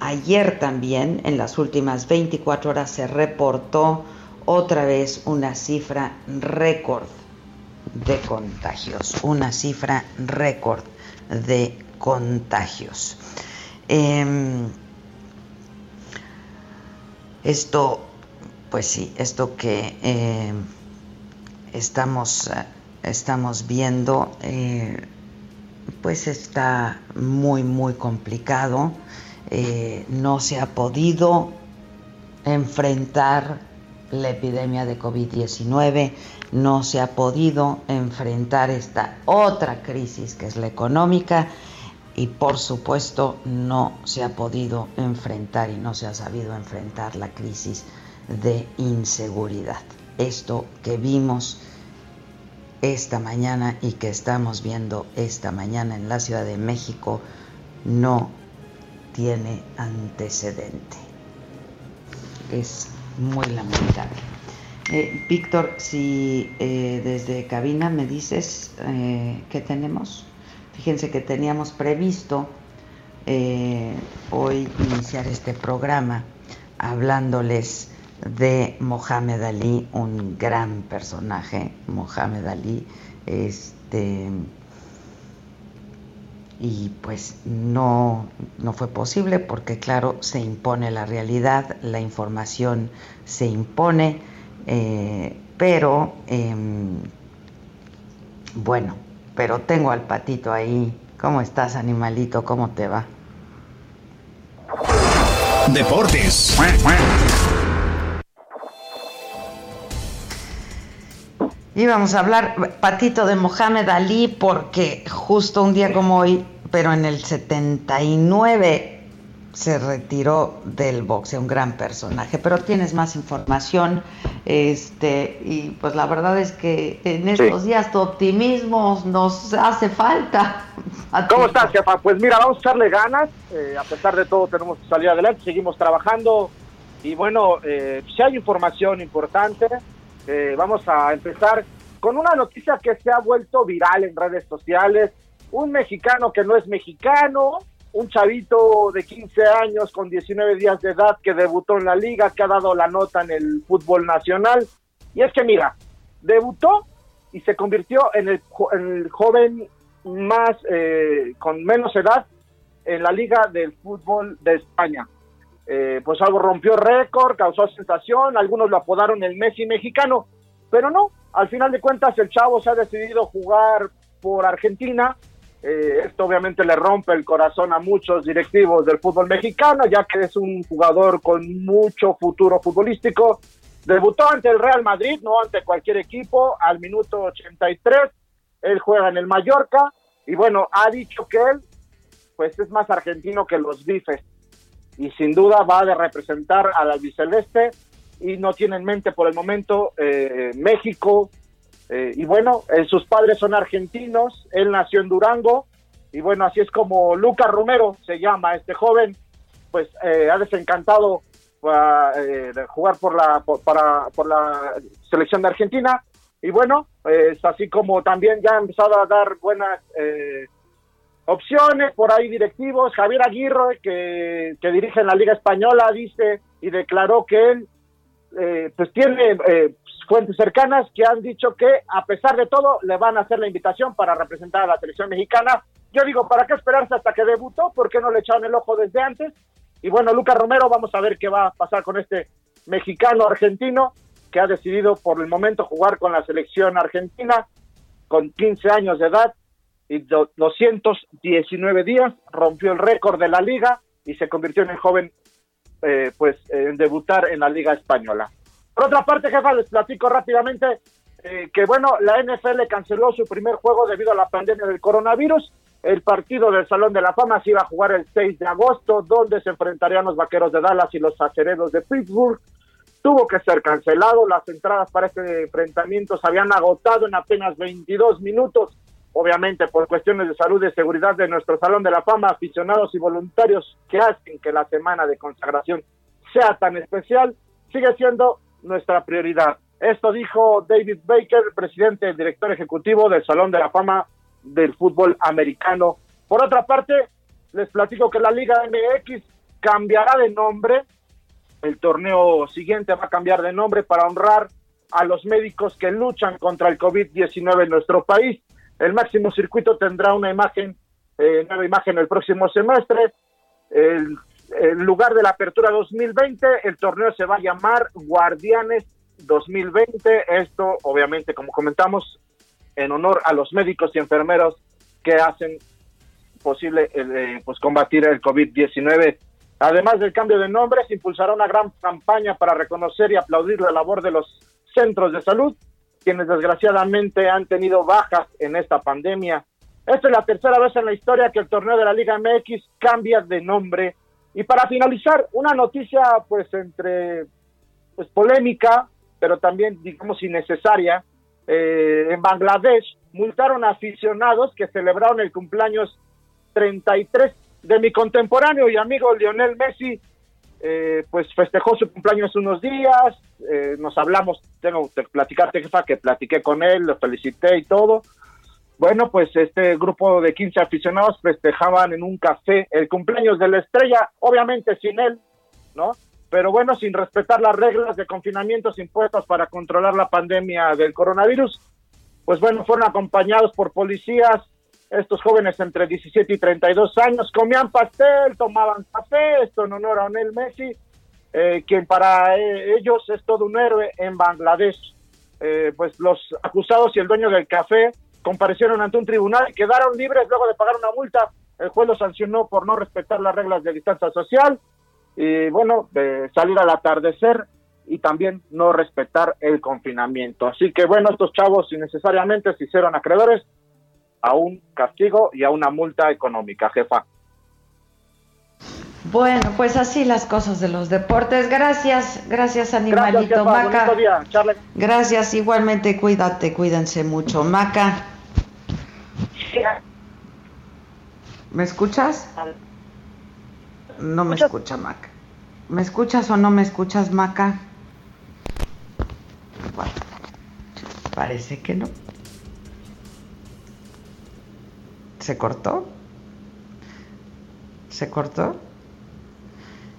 Ayer también, en las últimas 24 horas, se reportó otra vez una cifra récord de contagios, una cifra récord de contagios. Em, esto, pues sí, esto que em, estamos, estamos viendo, eh, pues está muy, muy complicado. Eh, no se ha podido enfrentar la epidemia de COVID-19, no se ha podido enfrentar esta otra crisis que es la económica y por supuesto no se ha podido enfrentar y no se ha sabido enfrentar la crisis de inseguridad. Esto que vimos esta mañana y que estamos viendo esta mañana en la Ciudad de México no tiene antecedente. Es muy lamentable. Eh, Víctor, si eh, desde cabina me dices eh, qué tenemos, fíjense que teníamos previsto hoy iniciar este programa hablándoles de Mohamed Ali, un gran personaje, Mohamed Ali, este y pues no, no fue posible porque claro, se impone la realidad, la información se impone, eh, pero em, bueno, pero tengo al patito ahí. ¿Cómo estás, animalito? ¿Cómo te va? Deportes. Íbamos a hablar, Patito, de Mohamed Ali, porque justo un día como hoy, pero en el 79 se retiró del boxeo, un gran personaje. Pero tienes más información, este, y pues la verdad es que en estos días tu optimismo nos hace falta. ¿Cómo estás, jefa? Pues mira, vamos a echarle ganas, eh, a pesar de todo tenemos que salir adelante, seguimos trabajando, y bueno, eh, si hay información importante, eh, vamos a empezar con una noticia que se ha vuelto viral en redes sociales. Un mexicano que no es mexicano, un chavito de 15 años con 19 días de edad que debutó en la liga, que ha dado la nota en el fútbol nacional. Y es que mira, debutó y se convirtió en el, joven más eh, con menos edad en la liga del fútbol de España. Eh, pues algo rompió récord, causó sensación, algunos lo apodaron el Messi mexicano, pero no, al final de cuentas el chavo se ha decidido jugar por Argentina, eh, esto obviamente le rompe el corazón a muchos directivos del fútbol mexicano, ya que es un jugador con mucho futuro futbolístico. Debutó ante el Real Madrid, no ante cualquier equipo, al minuto 83. Él juega en el Mallorca y bueno, ha dicho que él pues es más argentino que los bifes y sin duda va a representar al albiceleste y no tiene en mente por el momento eh, México. Eh, y bueno, eh, sus padres son argentinos, él nació en Durango y bueno, así es como Lucas Romero se llama este joven, pues ha desencantado eh, jugar por la por la selección de Argentina y bueno es así como también ya ha empezado a dar buenas eh, opciones por ahí directivos. Javier Aguirre que, dirige en la Liga Española dice y declaró que él eh, pues tiene fuentes cercanas que han dicho que a pesar de todo le van a hacer la invitación para representar a la selección mexicana. Yo digo para qué esperarse hasta que debutó por qué no le echaron el ojo desde antes y bueno, Lucas Romero, vamos a ver qué va a pasar con este mexicano argentino que ha decidido por el momento jugar con la selección argentina con 15 años de edad y 219 días, rompió el récord de la liga y se convirtió en el joven eh, pues en debutar en la liga española. Por otra parte, jefa, les platico rápidamente eh, que bueno, la NFL canceló su primer juego debido a la pandemia del coronavirus el partido del Salón de la Fama se iba a jugar el 6 de agosto, donde se enfrentarían los Vaqueros de Dallas y los Aceredos de Pittsburgh. Tuvo que ser cancelado, las entradas para este enfrentamiento se habían agotado en apenas 22 minutos. Obviamente, por cuestiones de salud y seguridad de nuestro Salón de la Fama, aficionados y voluntarios que hacen que la semana de consagración sea tan especial, sigue siendo nuestra prioridad. Esto dijo David Baker, presidente y director ejecutivo del Salón de la Fama del fútbol americano. Por otra parte, les platico que la Liga MX cambiará de nombre. El torneo siguiente va a cambiar de nombre para honrar a los médicos que luchan contra el COVID-19 en nuestro país. El máximo circuito tendrá una imagen, eh, nueva imagen el próximo semestre. El, lugar de la apertura 2020, el torneo se va a llamar Guardianes 2020. Esto, obviamente, como comentamos, en honor a los médicos y enfermeros que hacen posible eh, pues combatir el COVID-19. Además del cambio de nombre, se impulsará una gran campaña para reconocer y aplaudir la labor de los centros de salud, quienes desgraciadamente han tenido bajas en esta pandemia. Esta es la tercera vez en la historia que el torneo de la Liga MX cambia de nombre. Y para finalizar, una noticia pues entre pues polémica, pero también digamos innecesaria, eh, en Bangladesh multaron a aficionados que celebraron el cumpleaños 33 de mi contemporáneo y amigo Lionel Messi. Eh, pues festejó su cumpleaños unos días, eh, nos hablamos, tengo que platicarte, jefa, que platiqué con él, lo felicité y todo. Bueno, pues este grupo de 15 aficionados festejaban en un café el cumpleaños de la estrella, obviamente sin él, ¿no? pero bueno, sin respetar las reglas de confinamientos impuestas para controlar la pandemia del coronavirus, pues bueno, fueron acompañados por policías, estos jóvenes entre 17 y 32 años, comían pastel, tomaban café, esto en honor a Onel Messi, eh, quien para eh, ellos es todo un héroe en Bangladesh. Eh, pues los acusados y el dueño del café comparecieron ante un tribunal y quedaron libres luego de pagar una multa. El juez los sancionó por no respetar las reglas de distancia social y bueno, de salir al atardecer y también no respetar el confinamiento. Así que bueno, estos chavos innecesariamente se hicieron acreedores a un castigo y a una multa económica, jefa. Bueno, pues así las cosas de los deportes. Gracias, gracias animalito Maca. gracias, igualmente cuídate, cuídense mucho. Maca. ¿Me escuchas? No me escucha Maca. ¿Me escuchas o no me escuchas, Maca? Bueno, parece que no. ¿Se cortó? ¿Se cortó?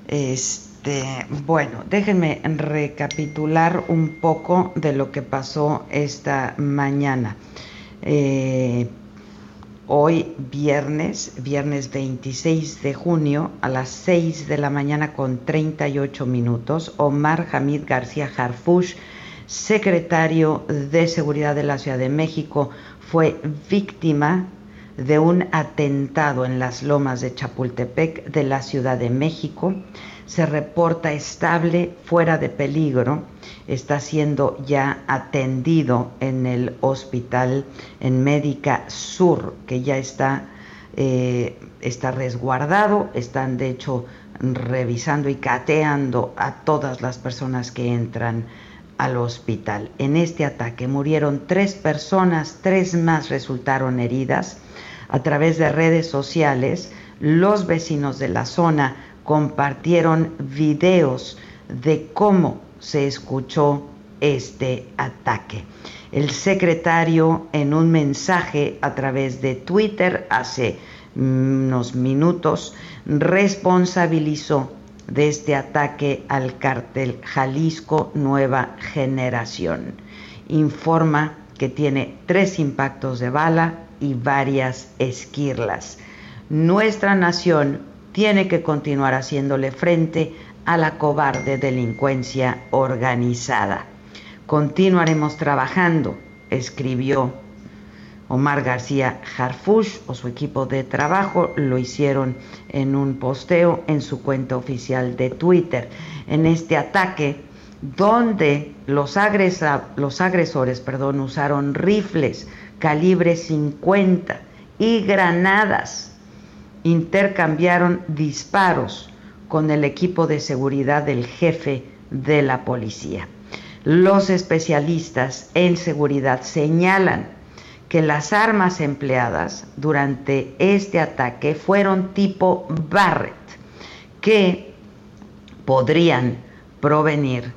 Este, bueno, déjenme recapitular un poco de lo que pasó esta mañana. Eh, hoy viernes, viernes 26 de junio a las 6 de la mañana con 38 minutos, Omar Hamid García Harfush, secretario de Seguridad de la Ciudad de México, fue víctima de un atentado en las lomas de Chapultepec de la Ciudad de México. Se reporta estable, fuera de peligro está siendo ya atendido en el hospital en Médica Sur, que ya está, eh, está resguardado, están de hecho revisando y cateando a todas las personas que entran al hospital. En este ataque murieron tres personas, tres más resultaron heridas. A través de redes sociales, los vecinos de la zona compartieron videos de cómo se escuchó este ataque. El secretario en un mensaje a través de Twitter hace unos minutos responsabilizó de este ataque al cártel Jalisco Nueva Generación. Informa que tiene tres impactos de bala y varias esquirlas. Nuestra nación tiene que continuar haciéndole frente a la cobarde delincuencia organizada. Continuaremos trabajando, escribió Omar García Harfush o su equipo de trabajo lo hicieron en un posteo en su cuenta oficial de Twitter. En este ataque, donde los, los agresores perdón, usaron rifles calibre 50 y granadas, intercambiaron disparos con el equipo de seguridad del jefe de la policía. Los especialistas en seguridad señalan que las armas empleadas durante este ataque fueron tipo Barrett, que podrían provenir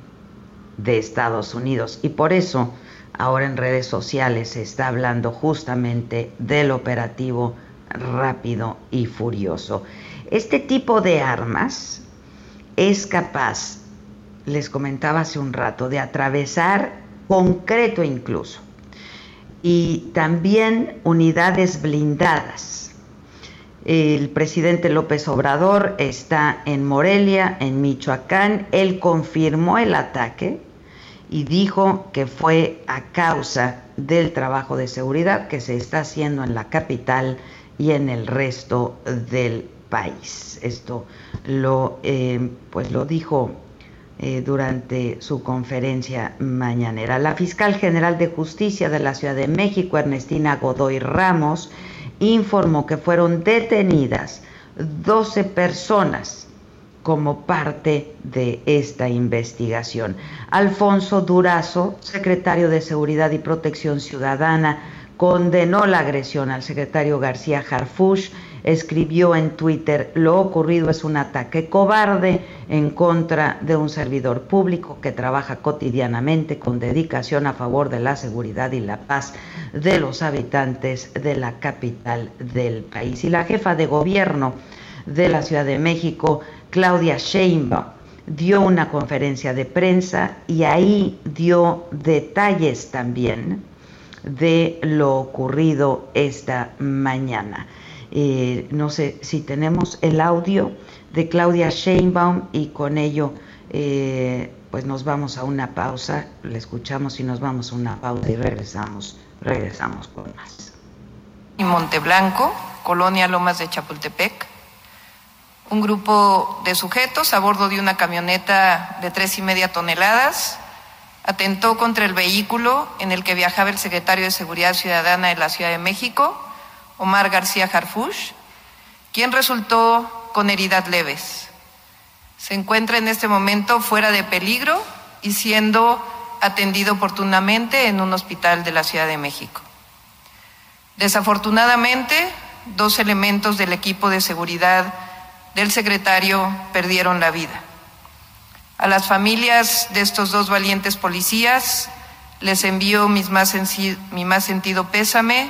de Estados Unidos. Y por eso ahora en redes sociales se está hablando justamente del operativo rápido y furioso. Este tipo de armas es capaz, les comentaba hace un rato, de atravesar concreto incluso y también unidades blindadas. El presidente López Obrador está en Morelia, en Michoacán. Él confirmó el ataque y dijo que fue a causa del trabajo de seguridad que se está haciendo en la capital y en el resto del país. Esto lo, eh, pues lo dijo eh, durante su conferencia mañanera. La fiscal general de justicia de la Ciudad de México, Ernestina Godoy Ramos, informó que fueron detenidas 12 personas como parte de esta investigación. Alfonso Durazo, secretario de Seguridad y Protección Ciudadana, condenó la agresión al secretario García Harfush escribió en Twitter, lo ocurrido es un ataque cobarde en contra de un servidor público que trabaja cotidianamente con dedicación a favor de la seguridad y la paz de los habitantes de la capital del país. Y la jefa de gobierno de la Ciudad de México, Claudia Sheinbaum, dio una conferencia de prensa y ahí dio detalles también de lo ocurrido esta mañana. Eh, no sé si tenemos el audio de Claudia Sheinbaum y con ello eh, pues nos vamos a una pausa, le escuchamos y nos vamos a una pausa y regresamos, regresamos con más. Monteblanco, Colonia Lomas de Chapultepec, un grupo de sujetos a bordo de una camioneta de tres y media toneladas atentó contra el vehículo en el que viajaba el secretario de Seguridad Ciudadana de la Ciudad de México, Omar García Harfush, quien resultó con heridas leves. Se encuentra en este momento fuera de peligro y siendo atendido oportunamente en un hospital de la Ciudad de México. Desafortunadamente, dos elementos del equipo de seguridad del secretario perdieron la vida. A las familias de estos dos valientes policías les envío mi más sentido pésame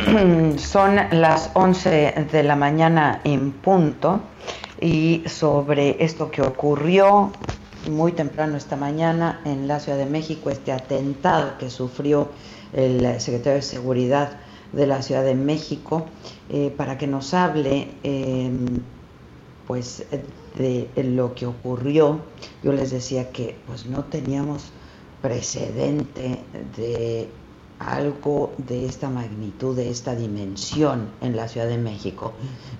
Son las 11 de la mañana en punto y sobre esto que ocurrió muy temprano esta mañana en la Ciudad de México, este atentado que sufrió el secretario de Seguridad de la Ciudad de México, eh, para que nos hable em, pues de lo que ocurrió. Yo les decía que pues no teníamos precedente de algo de esta magnitud, de esta dimensión en la Ciudad de México.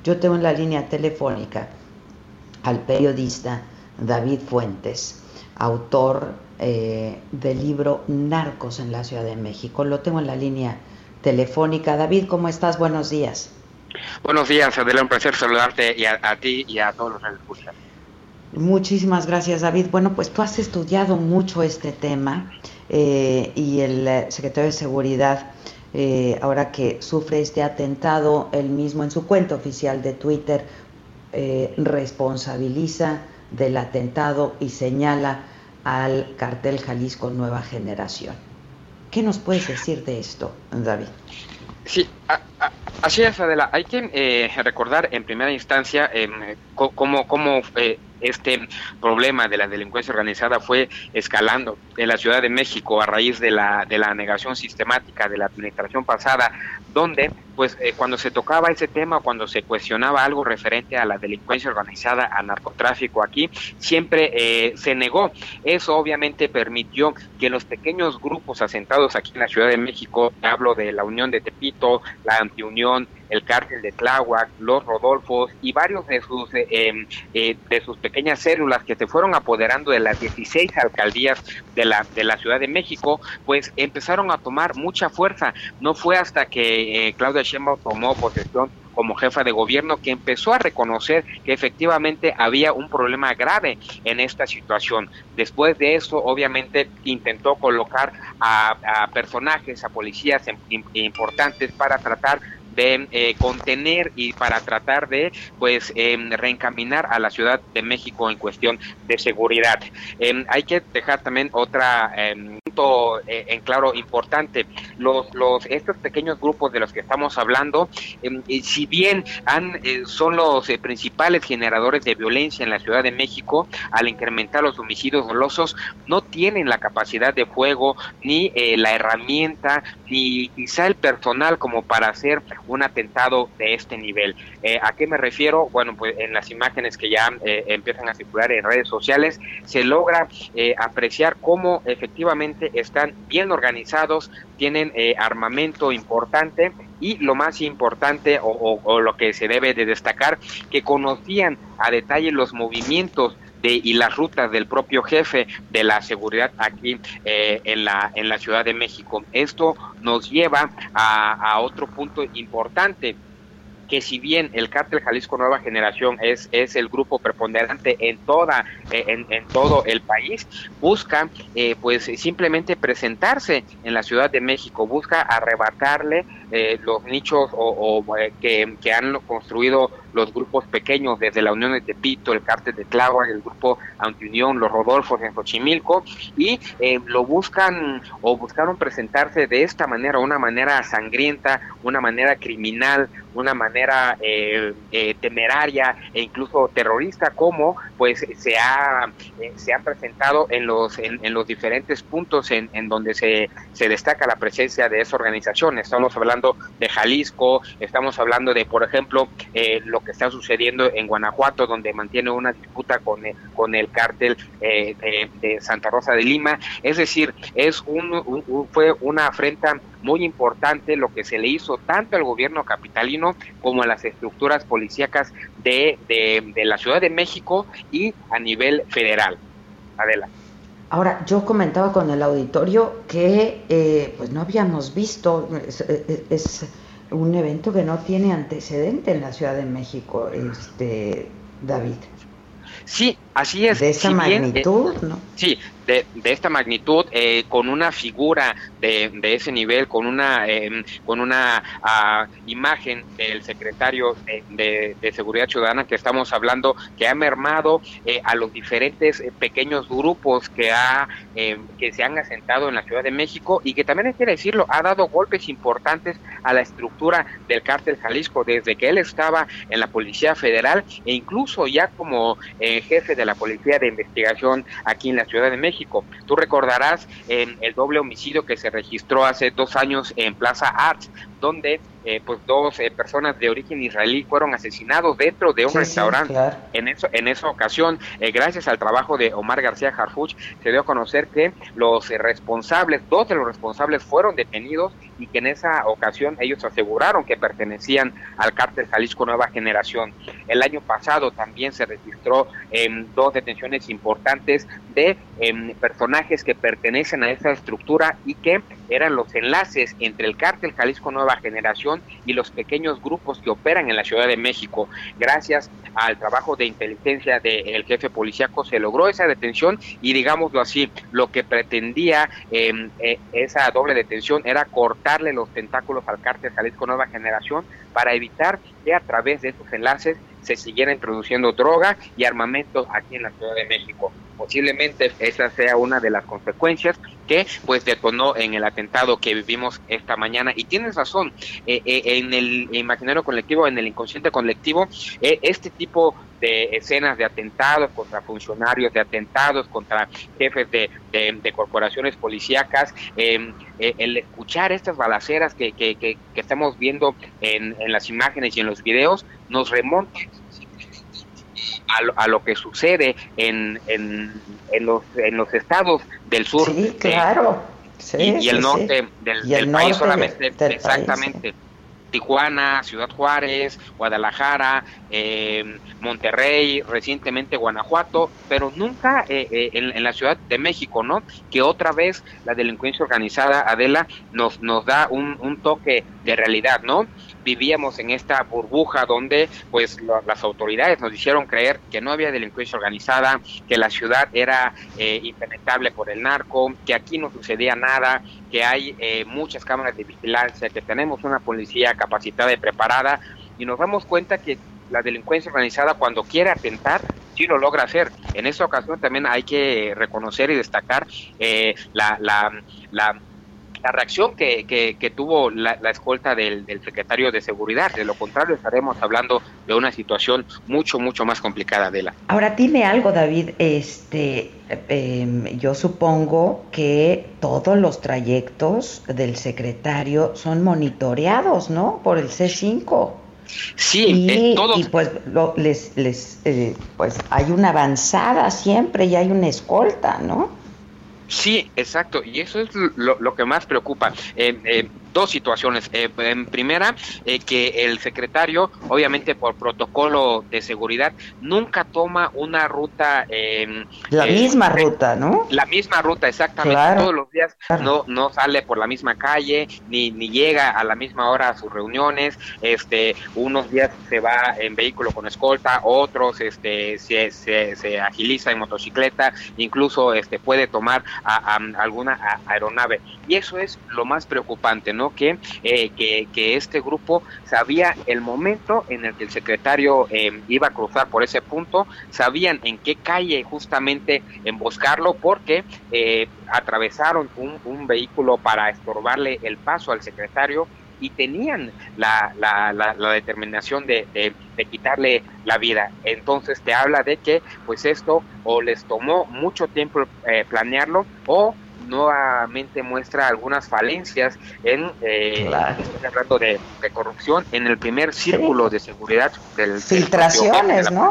Yo tengo en la línea telefónica al periodista David Fuentes, autor eh, del libro Narcos en la Ciudad de México. Lo tengo en la línea telefónica. David, ¿cómo estás? Buenos días. Buenos días, Adela, un placer saludarte y a, ti y a todos los que Muchísimas gracias, David. Bueno, pues tú has estudiado mucho este tema eh, y el eh, secretario de Seguridad, eh, ahora que sufre este atentado, él mismo en su cuenta oficial de Twitter responsabiliza del atentado y señala al cartel Jalisco Nueva Generación. ¿Qué nos puedes decir de esto, David? Sí, así es, Adela. Hay que recordar en primera instancia cómo, cómo este problema de la delincuencia organizada fue escalando en la Ciudad de México a raíz de la, de la negación sistemática de la administración pasada, donde pues eh, cuando se tocaba ese tema, cuando se cuestionaba algo referente a la delincuencia organizada, al narcotráfico aquí, siempre eh, se negó. Eso obviamente permitió que los pequeños grupos asentados aquí en la Ciudad de México, hablo de la Unión de Tepito, la Antiunión, el cártel de Tláhuac, los Rodolfos y varios de sus, eh, em, eh, de sus pequeñas células que se fueron apoderando de las 16 alcaldías de la, de la Ciudad de México, pues empezaron a tomar mucha fuerza. No fue hasta que eh, Claudia Sheinbaum tomó posesión como jefa de gobierno que empezó a reconocer que efectivamente había un problema grave en esta situación. Después de eso, obviamente, intentó colocar a, personajes, a policías importantes para tratar de eh, contener y para tratar de pues em, reencaminar a la Ciudad de México en cuestión de seguridad. Em, hay que dejar también otra em, punto eh, en claro importante. Los, los estos pequeños grupos de los que estamos hablando, si bien han, eh, son los principales generadores de violencia en la Ciudad de México, al incrementar los homicidios dolosos, no tienen la capacidad de fuego ni la herramienta ni quizá el personal como para hacer un atentado de este nivel. Eh, ¿A qué me refiero? Bueno, pues en las imágenes que ya eh, empiezan a circular en redes sociales, se logra eh, apreciar cómo efectivamente están bien organizados, tienen armamento importante y lo más importante o, o, lo que se debe de destacar, que conocían a detalle los movimientos de, y las rutas del propio jefe de la seguridad aquí eh, en, la, en la Ciudad de México. Esto nos lleva a, otro punto importante que si bien el cártel Jalisco Nueva Generación es, es el grupo preponderante en toda eh, en, todo el país, busca eh, pues simplemente presentarse en la Ciudad de México, busca arrebatarle eh, los nichos o, que, que, han construido los grupos pequeños desde la Unión de Tepito, el cártel de Tláhuac, el grupo Antiunión, los Rodolfos en Xochimilco y lo buscan o buscaron presentarse de esta manera, una manera sangrienta, una manera criminal, una manera eh, eh, temeraria e incluso terrorista como pues se ha eh, se ha presentado en los en, los diferentes puntos en, en donde se, se destaca la presencia de esa organización. Estamos hablando de Jalisco estamos hablando de por ejemplo lo que está sucediendo en Guanajuato donde mantiene una disputa con con el cártel de Santa Rosa de Lima. Es decir es un fue una afrenta muy importante lo que se le hizo tanto al gobierno capitalino como a las estructuras policíacas de, de, la Ciudad de México y a nivel federal. Adela. Ahora, yo comentaba con el auditorio que eh, pues no habíamos visto, es, un evento que no tiene antecedente en la Ciudad de México, este David. Sí, así es. De esa magnitud, ¿no? Sí, de, esta magnitud, eh, con una figura de, de, ese nivel, con una, em, con una ah, imagen del secretario de, Seguridad Ciudadana que estamos hablando, que ha mermado eh, a los diferentes eh, pequeños grupos que, ha, em, que se han asentado en la Ciudad de México y que también hay que decirlo, ha dado golpes importantes a la estructura del cártel Jalisco desde que él estaba en la Policía Federal e incluso ya como jefe de la Policía de Investigación aquí en la Ciudad de México México. Tú recordarás en el doble homicidio que se registró hace dos años en Plaza Arts, donde eh, pues dos eh, personas de origen israelí fueron asesinados dentro de un restaurante. En eso, en esa ocasión, eh, gracias al trabajo de Omar García Harfuch, se dio a conocer que los responsables, dos de los responsables fueron detenidos y que en esa ocasión ellos aseguraron que pertenecían al cártel Jalisco Nueva Generación. El año pasado también se registró em, dos detenciones importantes de em, personajes que pertenecen a esa estructura y que eran los enlaces entre el cártel Jalisco Nueva Generación y los pequeños grupos que operan en la Ciudad de México. Gracias al trabajo de inteligencia del jefe policíaco se logró esa detención y digámoslo así, lo que pretendía em, eh, esa doble detención era cortarle los tentáculos al cártel Jalisco Nueva Generación para evitar que a través de estos enlaces se siguiera introduciendo droga y armamento aquí en la Ciudad de México. Posiblemente esa sea una de las consecuencias que pues detonó en el atentado que vivimos esta mañana. Y tienes razón, eh, eh, en el imaginario colectivo, en el inconsciente colectivo, eh, este tipo de escenas de atentados contra funcionarios, de atentados contra jefes de, de, corporaciones policíacas, em, el escuchar estas balaceras que, que, que, estamos viendo en, en, las imágenes y en los videos, nos remonta a lo, que sucede en, en, en, los, en los estados del sur. Sí, claro. y, el norte del, país solamente, exactamente. Tijuana, Ciudad Juárez, Guadalajara, eh, Monterrey, recientemente Guanajuato, pero nunca eh, eh, en, la Ciudad de México, ¿no? Que otra vez la delincuencia organizada, Adela, nos, nos da un, un toque de realidad, ¿no? Vivíamos en esta burbuja donde pues las autoridades nos hicieron creer que no había delincuencia organizada, que la ciudad era eh, impenetrable por el narco, que aquí no sucedía nada, que hay eh, muchas cámaras de vigilancia, que tenemos una policía capacitada y preparada y nos damos cuenta que la delincuencia organizada cuando quiere atentar sí lo logra hacer. En esta ocasión también hay que reconocer y destacar eh, la, la, la la reacción que, que, tuvo la, escolta del, secretario de Seguridad. De lo contrario, estaremos hablando de una situación mucho, mucho más complicada, de la. Ahora, dime algo, David. Este, em, yo supongo que todos los trayectos del secretario son monitoreados, ¿no? Por el C5. Sí, y, todos. y pues les, les eh, pues hay una avanzada siempre y hay una escolta, ¿no? Sí, exacto, y eso es lo, que más preocupa. Eh, eh, dos situaciones. Eh, en primera, que el secretario, obviamente por protocolo de seguridad, nunca toma una ruta. la misma ruta, ¿no? La misma ruta, exactamente. Todos los días no, no sale por la misma calle, ni, ni llega a la misma hora a sus reuniones. Este, unos días se va en vehículo con escolta, otros este, se, se, se agiliza en motocicleta, incluso este, puede tomar a, alguna aeronave. Y eso es lo más preocupante, ¿no? Que, eh, que, este grupo sabía el momento en el que el secretario eh, iba a cruzar por ese punto, sabían en qué calle justamente emboscarlo, porque eh, atravesaron un, un vehículo para estorbarle el paso al secretario y tenían la, la, la, determinación de, de, quitarle la vida. Entonces te habla de que pues esto o les tomó mucho tiempo eh, planearlo o nuevamente muestra algunas falencias en eh, hablando de, corrupción en el primer círculo de seguridad del filtraciones, ¿no?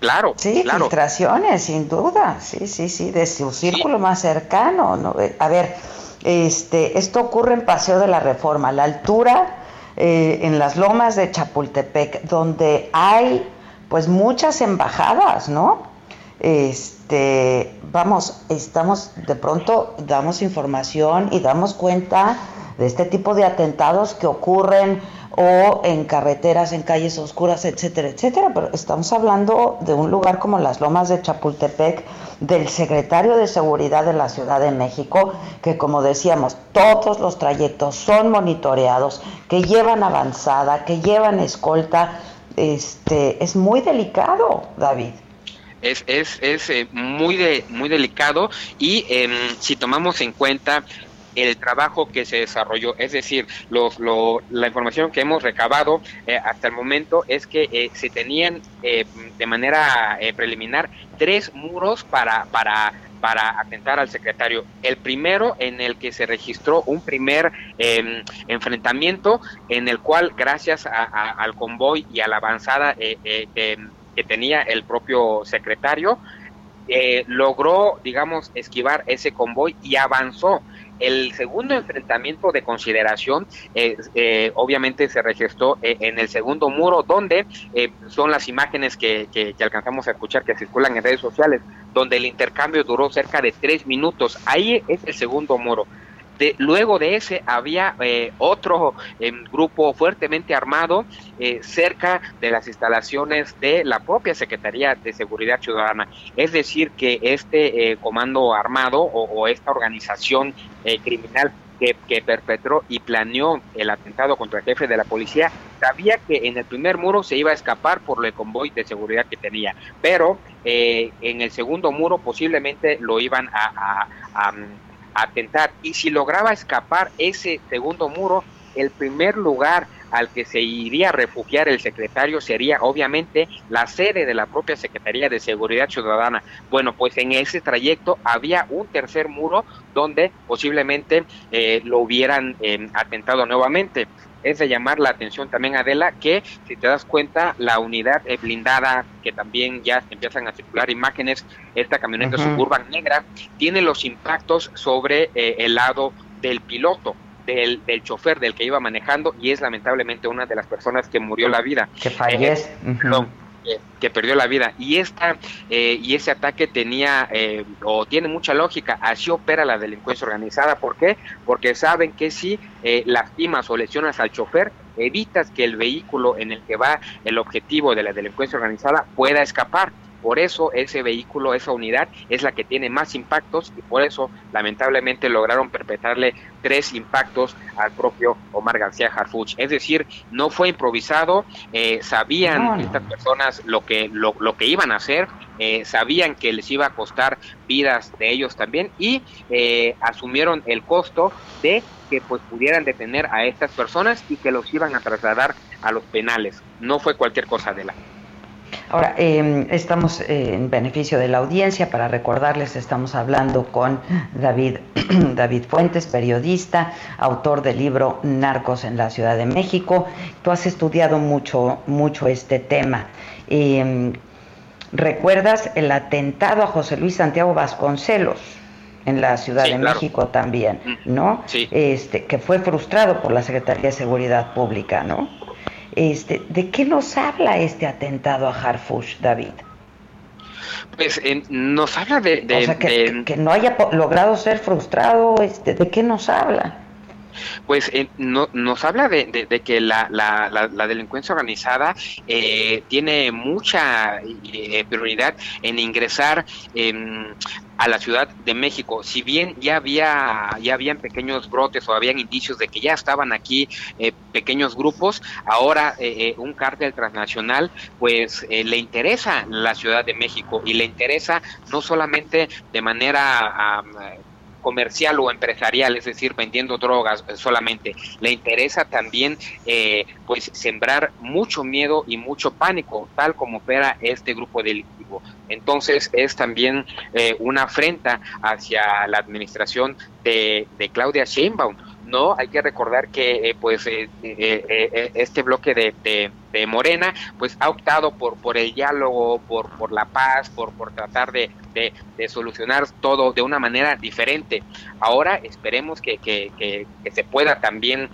Claro, sí, filtraciones, sin duda, sí, sí, sí, de su círculo más cercano. ¿no? A ver, este, esto ocurre en Paseo de la Reforma, a la altura eh, en las lomas de Chapultepec, donde hay pues muchas embajadas, ¿no? Este, vamos, estamos de pronto damos información y damos cuenta de este tipo de atentados que ocurren o en carreteras, en calles oscuras, etcétera, etcétera. Pero estamos hablando de un lugar como las Lomas de Chapultepec, del secretario de Seguridad de la Ciudad de México, que como decíamos, todos los trayectos son monitoreados, que llevan avanzada, que llevan escolta. Este, es muy delicado, David es, es, es eh, muy, de, muy delicado y em, si tomamos en cuenta el trabajo que se desarrolló. Es decir, los, la información que hemos recabado eh, hasta el momento es que eh, se tenían eh, de manera preliminar tres muros para, para para atentar al secretario. El primero en el que se registró un primer em, enfrentamiento en el cual gracias al convoy y a la avanzada eh, eh, que tenía el propio secretario, eh, logró, digamos, esquivar ese convoy y avanzó. El segundo enfrentamiento de consideración, eh, eh, obviamente, se registró en el segundo muro, donde son las imágenes que, que, alcanzamos a escuchar que circulan en redes sociales, donde el intercambio duró cerca de tres minutos. Ahí es el segundo muro luego de ese había eh, otro grupo fuertemente armado eh, cerca de las instalaciones de la propia Secretaría de Seguridad Ciudadana. Es decir, que este eh, comando armado o, esta organización criminal que, que, perpetró y planeó el atentado contra el jefe de la policía, sabía que en el primer muro se iba a escapar por el convoy de seguridad que tenía, pero en el segundo muro posiblemente lo iban a, atentar. Y si lograba escapar ese segundo muro, el primer lugar al que se iría a refugiar el secretario sería obviamente la sede de la propia Secretaría de Seguridad Ciudadana. Bueno, pues en ese trayecto había un tercer muro donde posiblemente eh, lo hubieran eh, atentado nuevamente es de llamar la atención también, Adela, que si te das cuenta, la unidad blindada, que también ya empiezan a circular imágenes, esta camioneta suburban negra, tiene los impactos sobre eh, el lado del piloto. Del, del, chofer del que iba manejando y es lamentablemente una de las personas que murió la vida. Que fallece. Eh, que, perdió la vida. Y esta eh, y ese ataque tenía eh, o tiene mucha lógica. Así opera la delincuencia organizada. ¿Por qué? Porque saben que si eh, lastimas o lesionas al chofer, evitas que el vehículo en el que va el objetivo de la delincuencia organizada pueda escapar. Por eso ese vehículo, esa unidad es la que tiene más impactos y por eso lamentablemente lograron perpetrarle tres impactos al propio Omar García Harfuch. Es decir, no fue improvisado, eh, sabían estas personas lo que, lo, lo, que iban a hacer, eh, sabían que les iba a costar vidas de ellos también y eh, asumieron el costo de que pues pudieran detener a estas personas y que los iban a trasladar a los penales. No fue cualquier cosa de la. Ahora, em, estamos en beneficio de la audiencia, para recordarles, estamos hablando con David, David Fuentes, periodista, autor del libro Narcos en la Ciudad de México. Tú has estudiado mucho, mucho este tema. Em, ¿Recuerdas el atentado a José Luis Santiago Vasconcelos? en la Ciudad de México también, mm. ¿no? Sí. Este, que fue frustrado por la Secretaría de Seguridad Pública, ¿no? Este, ¿De qué nos habla este atentado a Harfush, David? Pues nos habla de, que, no haya logrado ser frustrado, este, ¿de qué nos habla? Pues no, nos habla de, que la, la, delincuencia organizada eh, tiene mucha eh, prioridad en ingresar a la Ciudad de México. Si bien ya había ya habían pequeños brotes o habían indicios de que ya estaban aquí eh, pequeños grupos, ahora un cártel transnacional pues le interesa la Ciudad de México y le interesa no solamente de manera comercial o empresarial, es decir, vendiendo drogas solamente. Le interesa también, eh, pues, sembrar mucho miedo y mucho pánico, tal como opera este grupo delictivo. Entonces, es también eh, una afrenta hacia la administración de, de Claudia Sheinbaum no hay que recordar que eh, pues eh, eh, este bloque de, de, Morena pues ha optado por por el diálogo por por la paz por por tratar de, de solucionar todo de una manera diferente. Ahora esperemos que, que, que, que se pueda también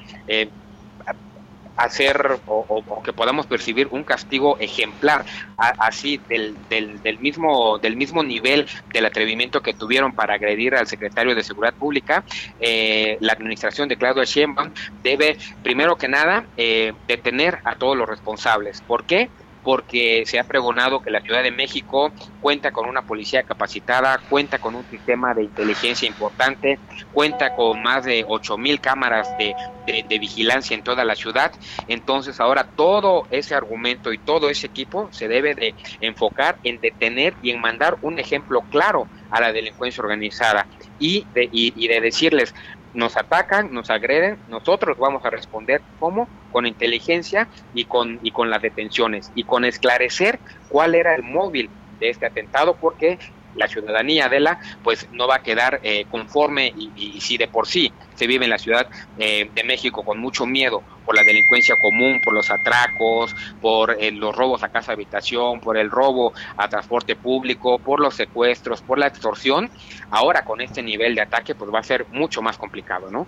hacer o, que podamos percibir un castigo ejemplar así del, del, mismo del mismo nivel del atrevimiento que tuvieron para agredir al secretario de seguridad pública eh, la administración de Claudio Sheinbaum debe primero que nada eh, detener a todos los responsables ¿por qué? Porque se ha pregonado que la Ciudad de México cuenta con una policía capacitada, cuenta con un sistema de inteligencia importante, cuenta con más de ocho mil cámaras de, de, vigilancia en toda la ciudad. Entonces ahora todo ese argumento y todo ese equipo se debe de enfocar en detener y en mandar un ejemplo claro a la delincuencia organizada y de, y de decirles nos atacan, nos agreden, nosotros vamos a responder cómo con inteligencia y con y con las detenciones y con esclarecer cuál era el móvil de este atentado porque la ciudadanía de la, pues no va a quedar eh, conforme y, si de por sí se vive en la Ciudad eh, de México con mucho miedo por la delincuencia común, por los atracos, por eh, los robos a casa habitación, por el robo a transporte público, por los secuestros, por la extorsión, ahora con este nivel de ataque pues va a ser mucho más complicado, ¿no?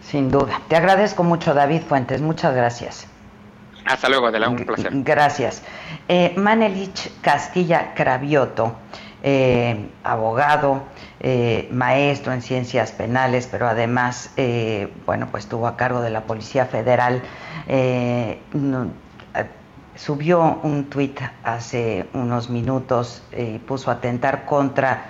Sin duda. Te agradezco mucho, David Fuentes. Muchas gracias. Hasta luego, Adela, un placer. Gracias. Eh, Manelich Castilla Cravioto, eh, abogado, eh, maestro en ciencias penales, pero además, eh, bueno, pues estuvo a cargo de la Policía Federal. subió un tuit hace unos minutos y puso atentar contra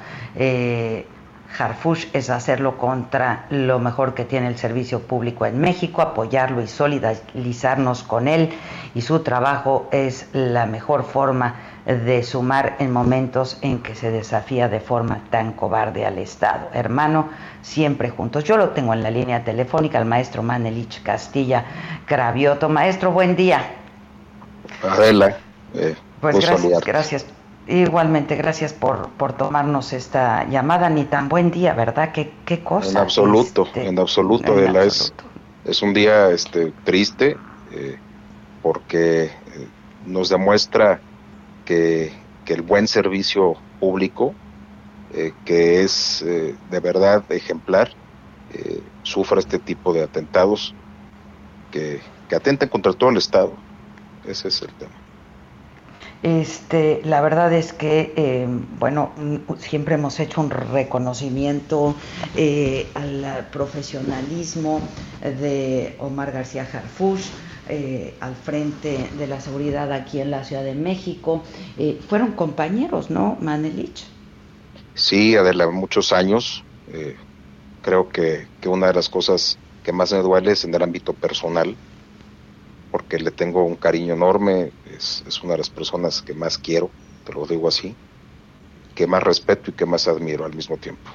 Harfush es hacerlo contra lo mejor que tiene el servicio público en México, apoyarlo y solidarizarnos con él y su trabajo es la mejor forma de sumar en momentos en que se desafía de forma tan cobarde al Estado. Hermano, siempre juntos. Yo lo tengo en la línea telefónica, al maestro Manelich Castilla Cravioto. Maestro, buen día. Adela, eh, pues gracias, gracias Igualmente, gracias por, por tomarnos esta llamada. Ni tan buen día, ¿verdad? ¿Qué, qué cosa? En absoluto, este, en absoluto, Es, es un día este, triste eh, porque eh, nos demuestra que, que, el buen servicio público, eh, que es de verdad ejemplar, sufre este tipo de atentados que, que atentan contra todo el Estado. Ese es el tema. Este, la verdad es que, eh, bueno, siempre hemos hecho un reconocimiento eh, al profesionalismo de Omar García Harfush. Eh, al frente de la seguridad aquí en la Ciudad de México. fueron compañeros, ¿no, Manelich? Sí, Adela, muchos años. creo que, que, una de las cosas que más me duele es en el ámbito personal porque le tengo un cariño enorme, es, una de las personas que más quiero, te lo digo así, que más respeto y que más admiro al mismo tiempo.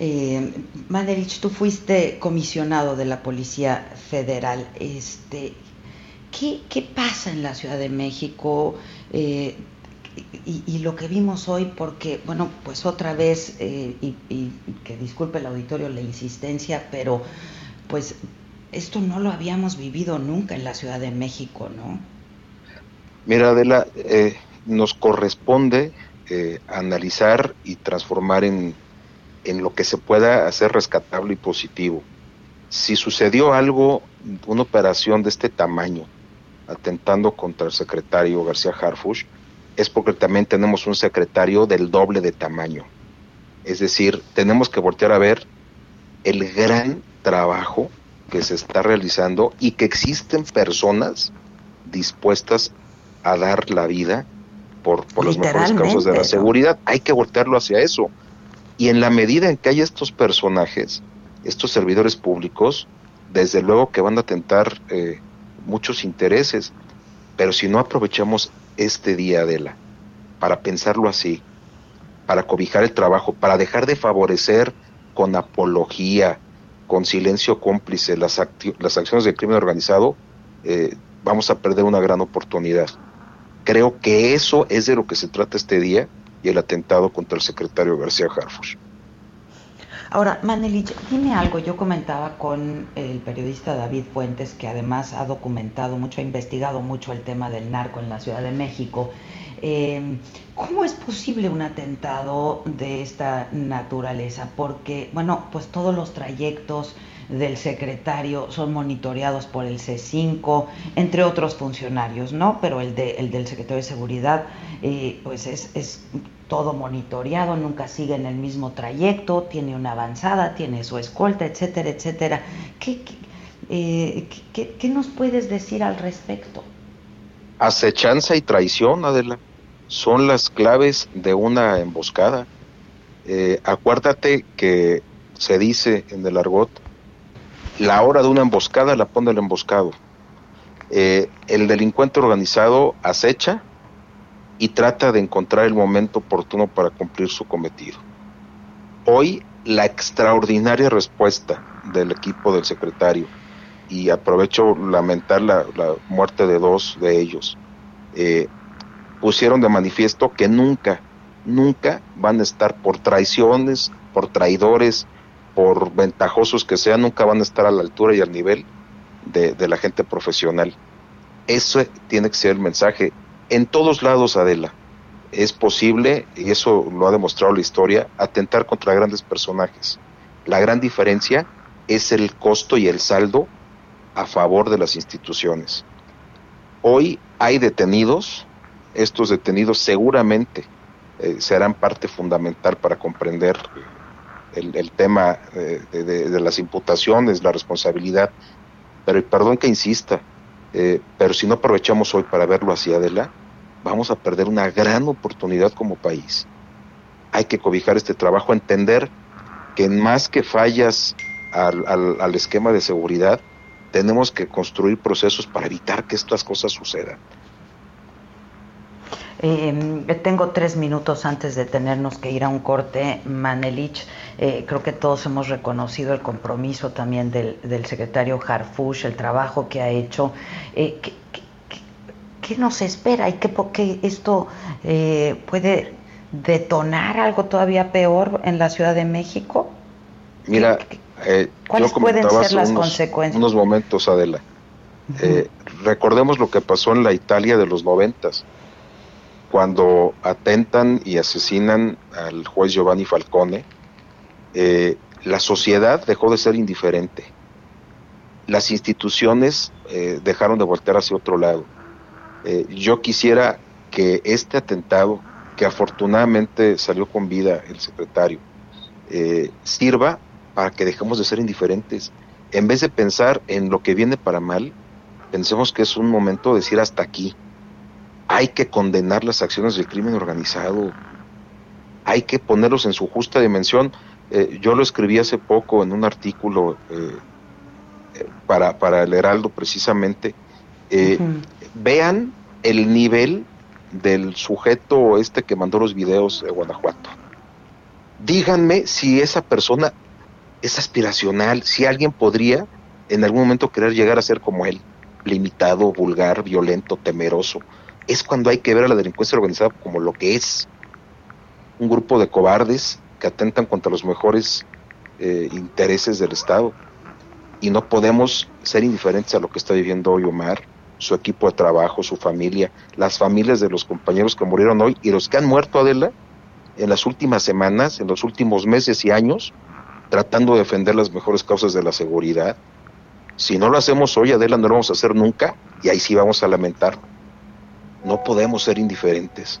Eh, Manerich, tú fuiste comisionado de la Policía Federal. Este, ¿qué, pasa en la Ciudad de México? Eh, y, lo que vimos hoy, porque, bueno, pues otra vez, eh, y, y, que disculpe el auditorio la insistencia, pero pues esto no lo habíamos vivido nunca en la Ciudad de México, ¿no? Mira, Adela, eh, nos corresponde analizar y transformar en, en lo que se pueda hacer rescatable y positivo. Si sucedió algo, una operación de este tamaño, atentando contra el secretario García Harfush, es porque también tenemos un secretario del doble de tamaño. Es decir, tenemos que voltear a ver el gran trabajo que se está realizando y que existen personas dispuestas a dar la vida por, por las mejores causas de la seguridad. Hay que voltearlo hacia eso. Y en la medida en que hay estos personajes, estos servidores públicos, desde luego que van a atentar eh, muchos intereses. Pero si no aprovechamos este día, Adela, para pensarlo así, para cobijar el trabajo, para dejar de favorecer con apología, con silencio cómplice las, las acciones del crimen organizado, eh, vamos a perder una gran oportunidad. Creo que eso es de lo que se trata este día y el atentado contra el secretario García Harfush. Ahora, Manelich, dime algo. Yo comentaba con el periodista David Fuentes, que además ha documentado mucho, ha investigado mucho el tema del narco en la Ciudad de México. Eh, ¿Cómo es posible un atentado de esta naturaleza? Porque, bueno, pues todos los trayectos del secretario son monitoreados por el C5, entre otros funcionarios, ¿no? Pero el, de, el del secretario de Seguridad, eh, pues es, es todo monitoreado, nunca sigue en el mismo trayecto, tiene una avanzada, tiene su escolta, etcétera, etcétera. ¿Qué, qué, eh, qué, nos puedes decir al respecto? Acechanza y traición, Adela son las claves de una emboscada. Eh, acuérdate que se dice en el argot, la hora de una emboscada la pone el emboscado. Eh, el delincuente organizado acecha y trata de encontrar el momento oportuno para cumplir su cometido. Hoy la extraordinaria respuesta del equipo del secretario, y aprovecho lamentar la, la muerte de dos de ellos, eh, pusieron de manifiesto que nunca, nunca van a estar por traiciones, por traidores, por ventajosos que sean, nunca van a estar a la altura y al nivel de, de la gente profesional. Eso tiene que ser el mensaje. En todos lados, Adela, es posible, y eso lo ha demostrado la historia, atentar contra grandes personajes. La gran diferencia es el costo y el saldo a favor de las instituciones. Hoy hay detenidos, estos detenidos seguramente eh, serán parte fundamental para comprender el, tema eh, de, las imputaciones, la responsabilidad, pero perdón que insista, eh, pero si no aprovechamos hoy para verlo hacia adelante, vamos a perder una gran oportunidad como país. Hay que cobijar este trabajo, entender que más que fallas al, al, esquema de seguridad, tenemos que construir procesos para evitar que estas cosas sucedan. Eh, tengo tres minutos antes de tenernos que ir a un corte, Manelich. Eh, creo que todos hemos reconocido el compromiso también del, del secretario Harfush, el trabajo que ha hecho. Eh, ¿qué nos espera y qué, qué esto eh, puede detonar algo todavía peor en la Ciudad de México? Mira, eh, ¿cuáles pueden ser las consecuencias? Unos momentos, Adela. Eh, recordemos lo que pasó en la Italia de los noventas, cuando atentan y asesinan al juez Giovanni Falcone. la sociedad dejó de ser indiferente. Las instituciones dejaron de voltear hacia otro lado eh, yo quisiera que este atentado, que afortunadamente salió con vida el secretario, eh, sirva para que dejemos de ser indiferentes. En vez de pensar en lo que viene para mal, pensemos que es un momento de decir hasta aquí. Hay que condenar las acciones del crimen organizado. Hay que ponerlos en su justa dimensión. Eh, yo lo escribí hace poco en un artículo para, para el Heraldo precisamente. Vean el nivel del sujeto este que mandó los videos de Guanajuato. Díganme si esa persona es aspiracional, si alguien podría en algún momento querer llegar a ser como él, limitado, vulgar, violento, temeroso. Es cuando hay que ver a la delincuencia organizada como lo que es. Un grupo de cobardes que atentan contra los mejores eh, intereses del Estado. Y no podemos ser indiferentes a lo que está viviendo hoy Omar, su equipo de trabajo, su familia, las familias de los compañeros que murieron hoy y los que han muerto, Adela, en las últimas semanas, en los últimos meses y años, tratando de defender las mejores causas de la seguridad. Si no lo hacemos hoy, Adela, no lo vamos a hacer nunca y ahí sí vamos a lamentar. No podemos ser indiferentes.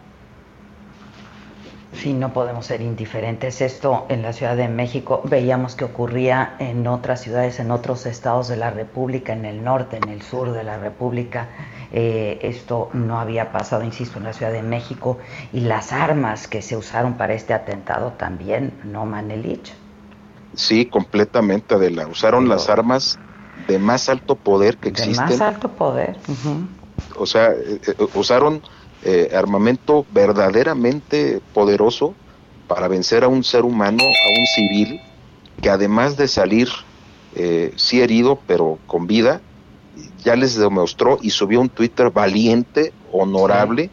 Sí, no podemos ser indiferentes. Esto en la Ciudad de México veíamos que ocurría en otras ciudades, en otros estados de la República, en el norte, en el sur de la República. Eh, esto no había pasado, insisto, en la Ciudad de México. Y las armas que se usaron para este atentado también, ¿no, Manelich? Sí, completamente, Adela. Usaron las armas de más alto poder que existen. De más alto poder. O sea, eh, eh, usaron eh, armamento verdaderamente poderoso para vencer a un ser humano, a un civil, que además de salir eh, sí herido, pero con vida, ya les demostró y subió un Twitter valiente, honorable,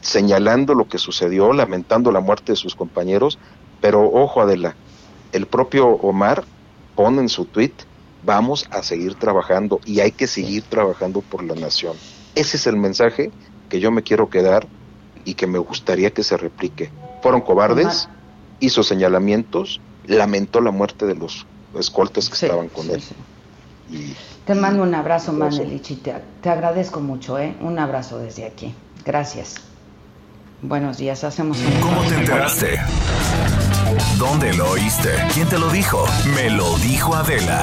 señalando lo que sucedió, lamentando la muerte de sus compañeros, pero ojo Adela, el propio Omar pone en su tweet, vamos a seguir trabajando y hay que seguir trabajando por la nación. Ese es el mensaje que yo me quiero quedar y que me gustaría que se replique. Fueron cobardes, hizo señalamientos, lamentó la muerte de los escoltas que estaban con él. te mando un abrazo, Manelich, y te, agradezco mucho, ¿eh? Un abrazo desde aquí. Gracias. Buenos días, hacemos un... ¿Cómo te enteraste? ¿Dónde lo oíste? ¿Quién te lo dijo? Me lo dijo Adela.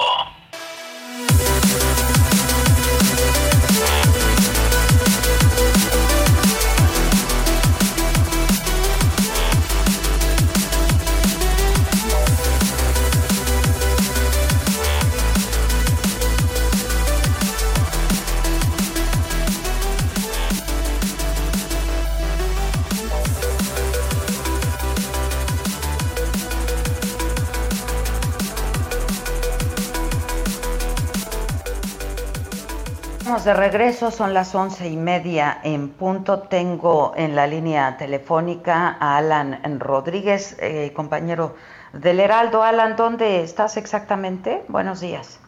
De regreso, son las once y media en punto. Tengo en la línea telefónica a Alan Rodríguez, eh, compañero del Heraldo. Alan, ¿dónde estás exactamente? Buenos días.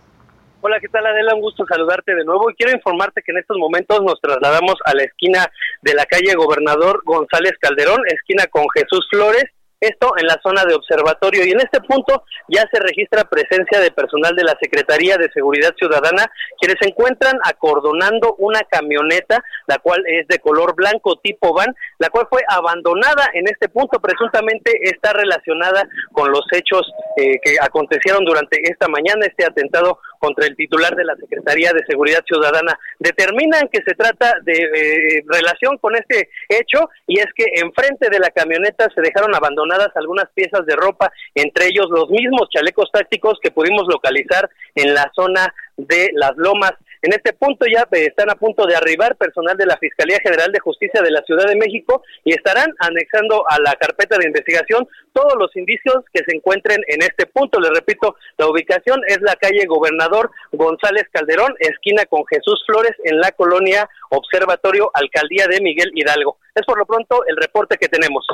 Hola, ¿qué tal Adela? Un gusto saludarte de nuevo y quiero informarte que en estos momentos nos trasladamos a la esquina de la calle Gobernador González Calderón, esquina con Jesús Flores, esto en la zona de observatorio. Y en este punto ya se registra presencia de personal de la Secretaría de Seguridad Ciudadana quienes se encuentran acordonando una camioneta la cual es de color blanco tipo van, la cual fue abandonada en este punto, presuntamente está relacionada con los hechos eh, que acontecieron durante esta mañana, este atentado contra el titular de la Secretaría de Seguridad Ciudadana. Determinan que se trata de eh, relación con este hecho y es que enfrente de la camioneta se dejaron abandonadas algunas piezas de ropa, entre ellos los mismos chalecos tácticos que pudimos localizar en la zona de las lomas. En este punto ya eh, están a punto de arribar personal de la Fiscalía General de Justicia de la Ciudad de México y estarán anexando a la carpeta de investigación todos los indicios que se encuentren en este punto. Les repito, la ubicación es la calle Gobernador González Calderón, esquina con Jesús Flores, en la colonia Observatorio Alcaldía de Miguel Hidalgo. Es por lo pronto el reporte que tenemos.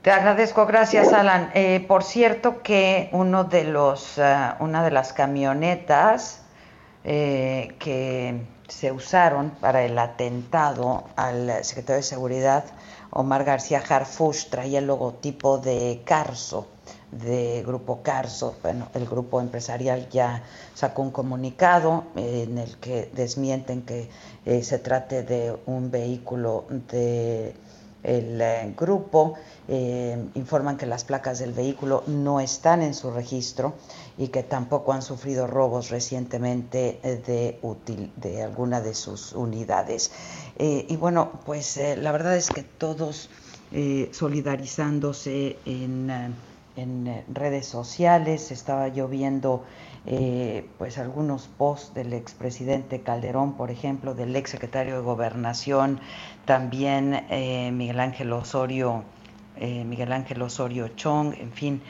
Te agradezco, gracias Alan. Eh, por cierto que uno de los, eh, una de las camionetas eh, que se usaron para el atentado al secretario de Seguridad, Omar García Harfush, traía el logotipo de Carso, de Grupo Carso. Bueno, el grupo empresarial ya sacó un comunicado en el que desmienten que se trate de un vehículo de el eh, grupo eh, informan que las placas del vehículo no están en su registro y que tampoco han sufrido robos recientemente eh, de, útil, de alguna de sus unidades. y bueno, pues la verdad es que todos solidarizándose en, en, redes sociales, estaba lloviendo pues algunos posts del expresidente Calderón, por ejemplo, del exsecretario de Gobernación, también eh, Miguel Ángel Osorio, eh, Miguel Ángel Osorio Chong, en fin,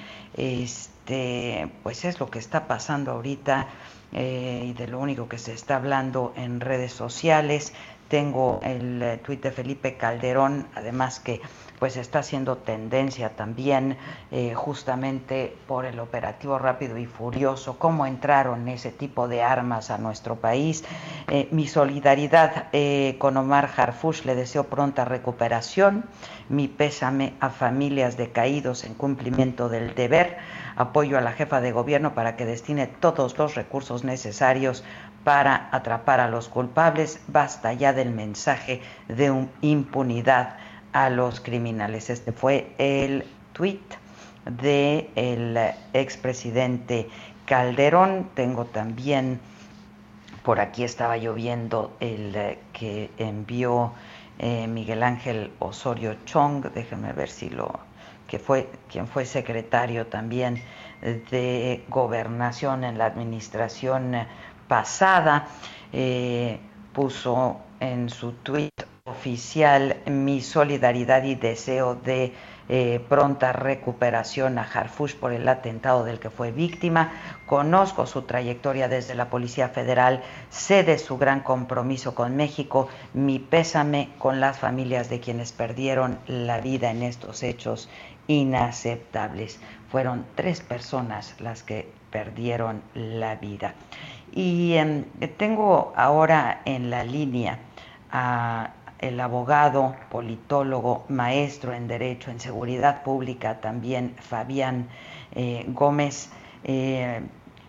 este, pues es lo que está pasando ahorita eh, y de lo único que se está hablando en redes sociales. Tengo el tuit de Felipe Calderón, además que pues está haciendo tendencia también eh, justamente por el operativo rápido y furioso, cómo entraron ese tipo de armas a nuestro país. Eh, mi solidaridad eh, con Omar Harfush, le deseo pronta recuperación, mi pésame a familias de caídos en cumplimiento del deber, apoyo a la jefa de gobierno para que destine todos los recursos necesarios para atrapar a los culpables, basta ya del mensaje de impunidad a los criminales. Este fue el tuit del el expresidente Calderón. Tengo también, por aquí estaba lloviendo el que envió eh, Miguel Ángel Osorio Chong, déjenme ver si lo, que fue, quien fue secretario también de gobernación en la administración pasada, eh, puso en su tuit oficial mi solidaridad y deseo de eh, pronta recuperación a Harfush por el atentado del que fue víctima. Conozco su trayectoria desde la Policía Federal, sé de su gran compromiso con México, mi pésame con las familias de quienes perdieron la vida en estos hechos inaceptables. Fueron tres personas las que perdieron la vida. Y em, tengo ahora en la línea a el abogado, politólogo, maestro en Derecho, en Seguridad Pública también, Fabián eh, Gómez. Eh,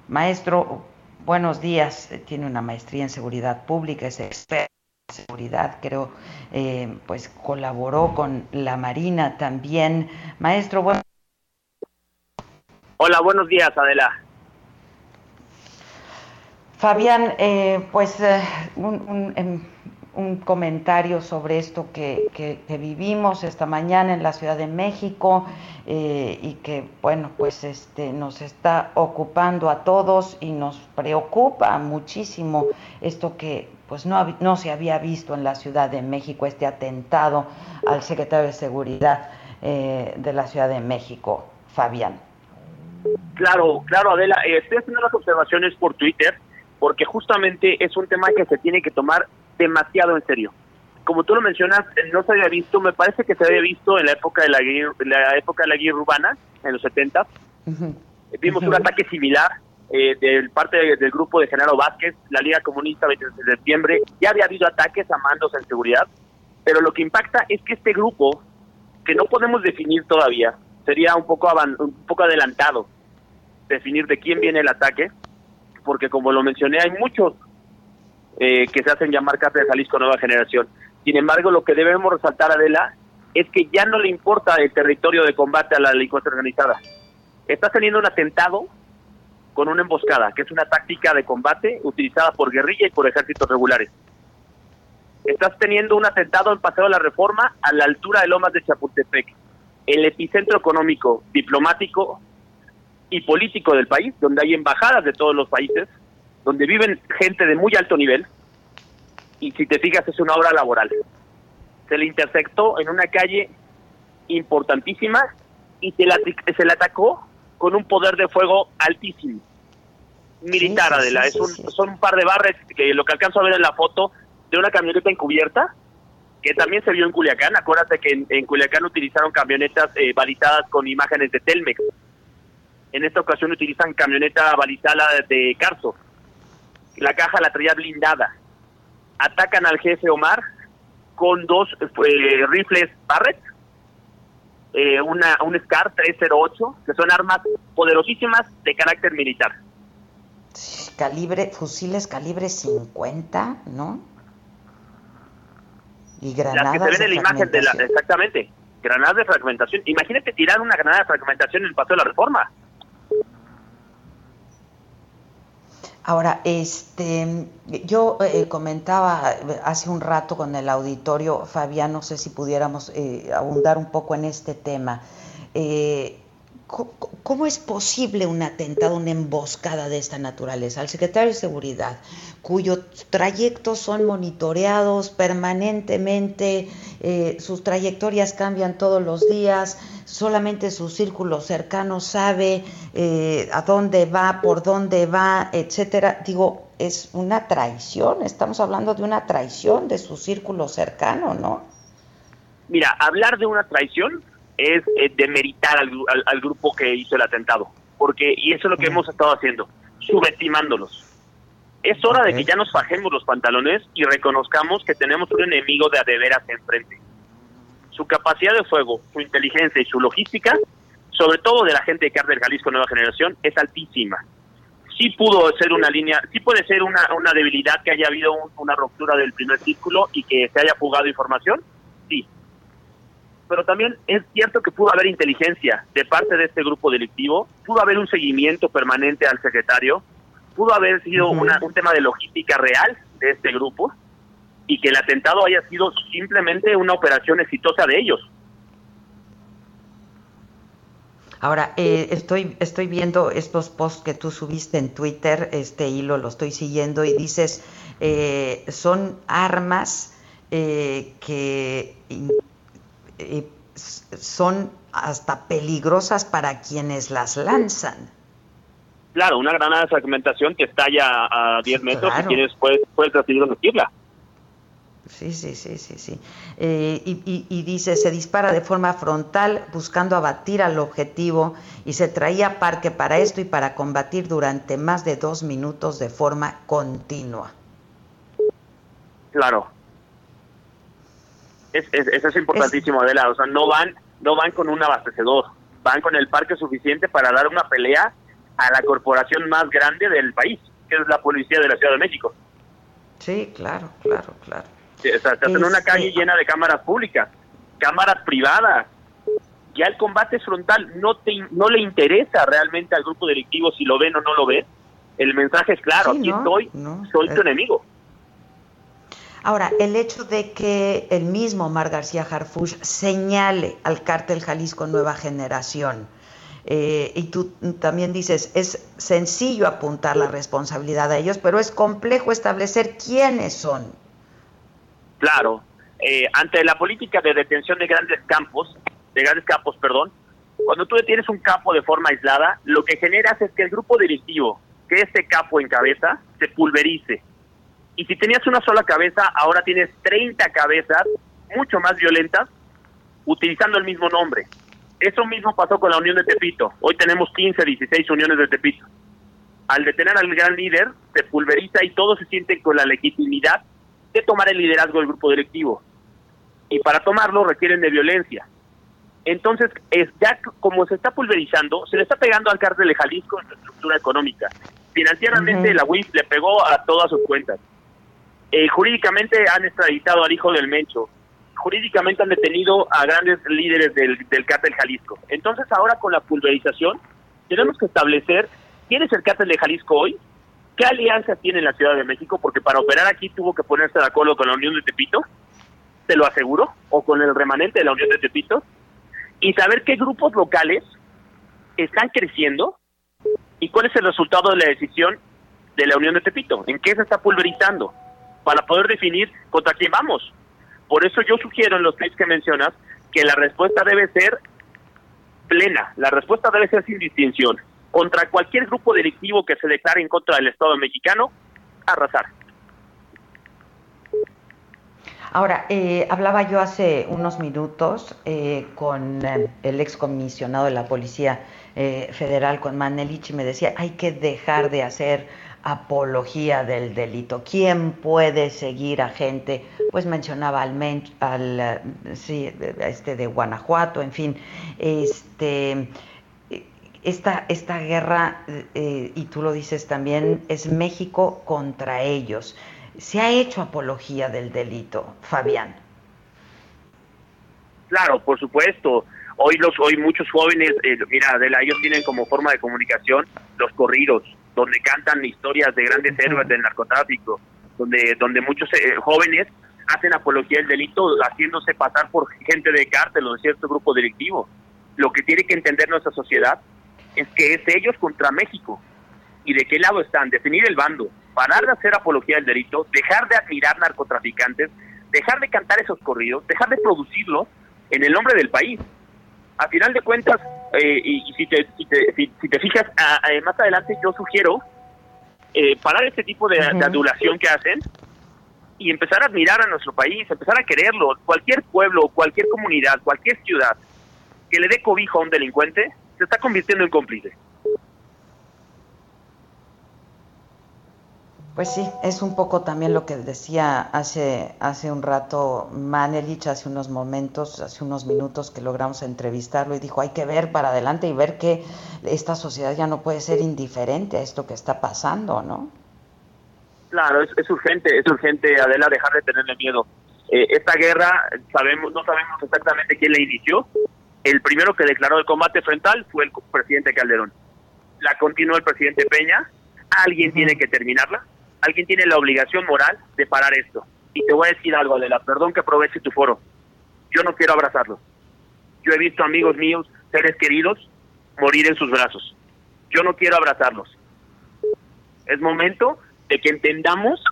maestro, buenos días, tiene una maestría en Seguridad Pública, es experto seguridad, creo, eh, pues colaboró con la Marina también. Maestro, bueno. Hola, buenos días, Adela. Fabián, pues un, em, un comentario sobre esto que, que, vivimos esta mañana en la Ciudad de México eh, y que, bueno, pues este, nos está ocupando a todos y nos preocupa muchísimo esto que pues no, no se había visto en la Ciudad de México, este atentado al secretario de Seguridad eh, de la Ciudad de México, Fabián. Claro, claro, Adela, eh, estoy haciendo las observaciones por Twitter porque justamente es un tema que se tiene que tomar demasiado en serio. Como tú lo mencionas, no se había visto, me parece que se había visto en la época de la la época de la guerra urbana, en los 70. Vimos un ataque similar eh, del parte del grupo de Genaro Vázquez, la Liga Comunista 23 de septiembre. Ya había habido ataques a mandos en seguridad, pero lo que impacta es que este grupo, que no podemos definir todavía, sería un poco, un poco adelantado definir de quién viene el ataque, porque como lo mencioné, hay muchos eh, que se hacen llamar Cártel de Jalisco Nueva Generación. Sin embargo, lo que debemos resaltar, Adela, es que ya no le importa el territorio de combate a la delincuencia organizada. Está teniendo un atentado con una emboscada, que es una táctica de combate utilizada por guerrilla y por ejércitos regulares. Estás teniendo un atentado en Paseo de la Reforma a la altura de Lomas de Chapultepec, el epicentro económico, diplomático y político del país, donde hay embajadas de todos los países, donde viven gente de muy alto nivel, y si te fijas es una obra laboral. Se le intersectó en una calle importantísima y se la, se le atacó con un poder de fuego altísimo. Militar, Adela. es un, son un par de barres que lo que alcanzo a ver en la foto de una camioneta encubierta que también se vio en Culiacán. Acuérdate que en, Culiacán utilizaron camionetas eh, balizadas con imágenes de Telmex. En esta ocasión utilizan camioneta balizada de Carso. La caja la traía blindada. Atacan al jefe Omar con dos eh, rifles Barrett, eh, una, un SCAR 308, que son armas poderosísimas de carácter militar. Calibre, fusiles calibre 50, ¿no? Y granadas Las que se ven en la imagen de la, exactamente, granadas de fragmentación. Imagínate tirar una granada de fragmentación en el paso de la reforma. Ahora, este, yo eh, comentaba hace un rato con el auditorio, Fabián, no sé si pudiéramos eh, abundar un poco en este tema. Eh, ¿Cómo es posible un atentado, una emboscada de esta naturaleza? Al secretario de Seguridad, cuyos trayectos son monitoreados permanentemente, eh, sus trayectorias cambian todos los días, solamente su círculo cercano sabe eh, a dónde va, por dónde va, etcétera. Digo, es una traición, estamos hablando de una traición de su círculo cercano, ¿no? Mira, hablar de una traición es eh, demeritar al, al, grupo que hizo el atentado. Porque, y eso es lo que hemos estado haciendo, subestimándolos. Es hora de que ya nos bajemos los pantalones y reconozcamos que tenemos un enemigo de adeveras enfrente. Su capacidad de fuego, su inteligencia y su logística, sobre todo de la gente de Cártel Jalisco Nueva Generación, es altísima. Sí pudo ser una línea, sí puede ser una, una debilidad que haya habido una ruptura del primer círculo y que se haya fugado información, sí, pero también es cierto que pudo haber inteligencia de parte de este grupo delictivo, pudo haber un seguimiento permanente al secretario, pudo haber sido un tema de logística real de este grupo y que el atentado haya sido simplemente una operación exitosa de ellos. Ahora, eh, estoy, estoy viendo estos posts que tú subiste en Twitter, este hilo lo estoy siguiendo y dices, eh, son armas eh, que eh, son hasta peligrosas para quienes las lanzan. Claro, una granada de fragmentación que estalla a 10 metros y quienes puedes, puedes recibirla. Sí, sí, sí, sí, sí. Eh, y, y, dice, se dispara de forma frontal buscando abatir al objetivo y se traía parque para esto y para combatir durante más de dos minutos de forma continua. Claro, es, eso es importantísimo, Adela. O sea, no van, no van con un abastecedor, van con el parque suficiente para dar una pelea a la corporación más grande del país, que es la policía de la Ciudad de México. Sí, claro, claro, claro. o sea, estás en una calle llena de cámaras públicas, cámaras privadas. Ya el combate frontal no te, no le interesa realmente al grupo delictivo si lo ven o no lo ven. El mensaje es claro, aquí estoy, soy tu enemigo. Ahora, el hecho de que el mismo Omar García Harfush señale al cártel Jalisco Nueva Generación, eh, y tú también dices, es sencillo apuntar la responsabilidad a ellos, pero es complejo establecer quiénes son. Claro, eh, ante la política de detención de grandes campos, de grandes campos, perdón, cuando tú detienes un campo de forma aislada, lo que generas es que el grupo directivo que este capo en cabeza se pulverice. Y si tenías una sola cabeza, ahora tienes 30 cabezas mucho más violentas utilizando el mismo nombre. Eso mismo pasó con la Unión de Tepito. Hoy tenemos 15, 16 uniones de Tepito. Al detener al gran líder, se pulveriza y todos se sienten con la legitimidad de tomar el liderazgo del grupo directivo. Y para tomarlo requieren de violencia. Entonces, es ya como se está pulverizando, se le está pegando al cártel de Jalisco en su estructura económica. Financieramente, la UIF le pegó a todas sus cuentas. Eh, jurídicamente han extraditado al hijo del Mencho. Jurídicamente han detenido a grandes líderes del, del cártel Jalisco. Entonces, ahora con la pulverización, tenemos que establecer quién es el cártel de Jalisco hoy, qué alianza tiene en la Ciudad de México, porque para operar aquí tuvo que ponerse de acuerdo con la Unión de Tepito, te lo aseguro, o con el remanente de la Unión de Tepito, y saber qué grupos locales están creciendo y cuál es el resultado de la decisión de la Unión de Tepito, en qué se está pulverizando, para poder definir contra quién vamos. Por eso yo sugiero en los tweets que mencionas que la respuesta debe ser plena, la respuesta debe ser sin distinción. Contra cualquier grupo delictivo que se declare en contra del Estado mexicano, arrasar. Ahora, eh, hablaba yo hace unos minutos eh, con eh, el excomisionado de la Policía Federal, con Manelich, y me decía, hay que dejar de hacer apología del delito. ¿Quién puede seguir a gente? Pues mencionaba al, al sí, este de Guanajuato, en fin, este esta, esta guerra, y tú lo dices también, es México contra ellos se ha hecho apología del delito, Fabián. Claro, por supuesto. Hoy los hoy muchos jóvenes, eh, mira, Adela, ellos tienen como forma de comunicación los corridos, donde cantan historias de grandes héroes del narcotráfico, donde donde muchos eh, jóvenes hacen apología del delito haciéndose pasar por gente de cártel o de cierto grupo delictivo. Lo que tiene que entender nuestra sociedad es que es ellos contra México. ¿Y de qué lado están? Definir el bando parar de hacer apología del delito, dejar de admirar narcotraficantes, dejar de cantar esos corridos, dejar de producirlos en el nombre del país. A final de cuentas, eh, y, si, te, si, te, fijas, más adelante yo sugiero eh, parar este tipo de, adulación que hacen y empezar a admirar a nuestro país, empezar a quererlo. Cualquier pueblo, cualquier comunidad, cualquier ciudad que le dé cobijo a un delincuente, se está convirtiendo en cómplice. Pues sí, es un poco también lo que decía hace, hace un rato Manelich, hace unos momentos, hace unos minutos que logramos entrevistarlo y dijo, hay que ver para adelante y ver que esta sociedad ya no puede ser indiferente a esto que está pasando, ¿no? Claro, es, urgente, es urgente, Adela, dejar de tenerle miedo. Eh, esta guerra, sabemos no sabemos exactamente quién la inició. El primero que declaró el combate frontal fue el presidente Calderón. La continuó el presidente Peña. Alguien tiene que terminarla alguien tiene la obligación moral de parar esto. Y te voy a decir algo, Adela, perdón que aproveche tu foro. Yo no quiero abrazarlos. Yo he visto amigos míos, seres queridos, morir en sus brazos. Yo no quiero abrazarlos. Es momento de que entendamos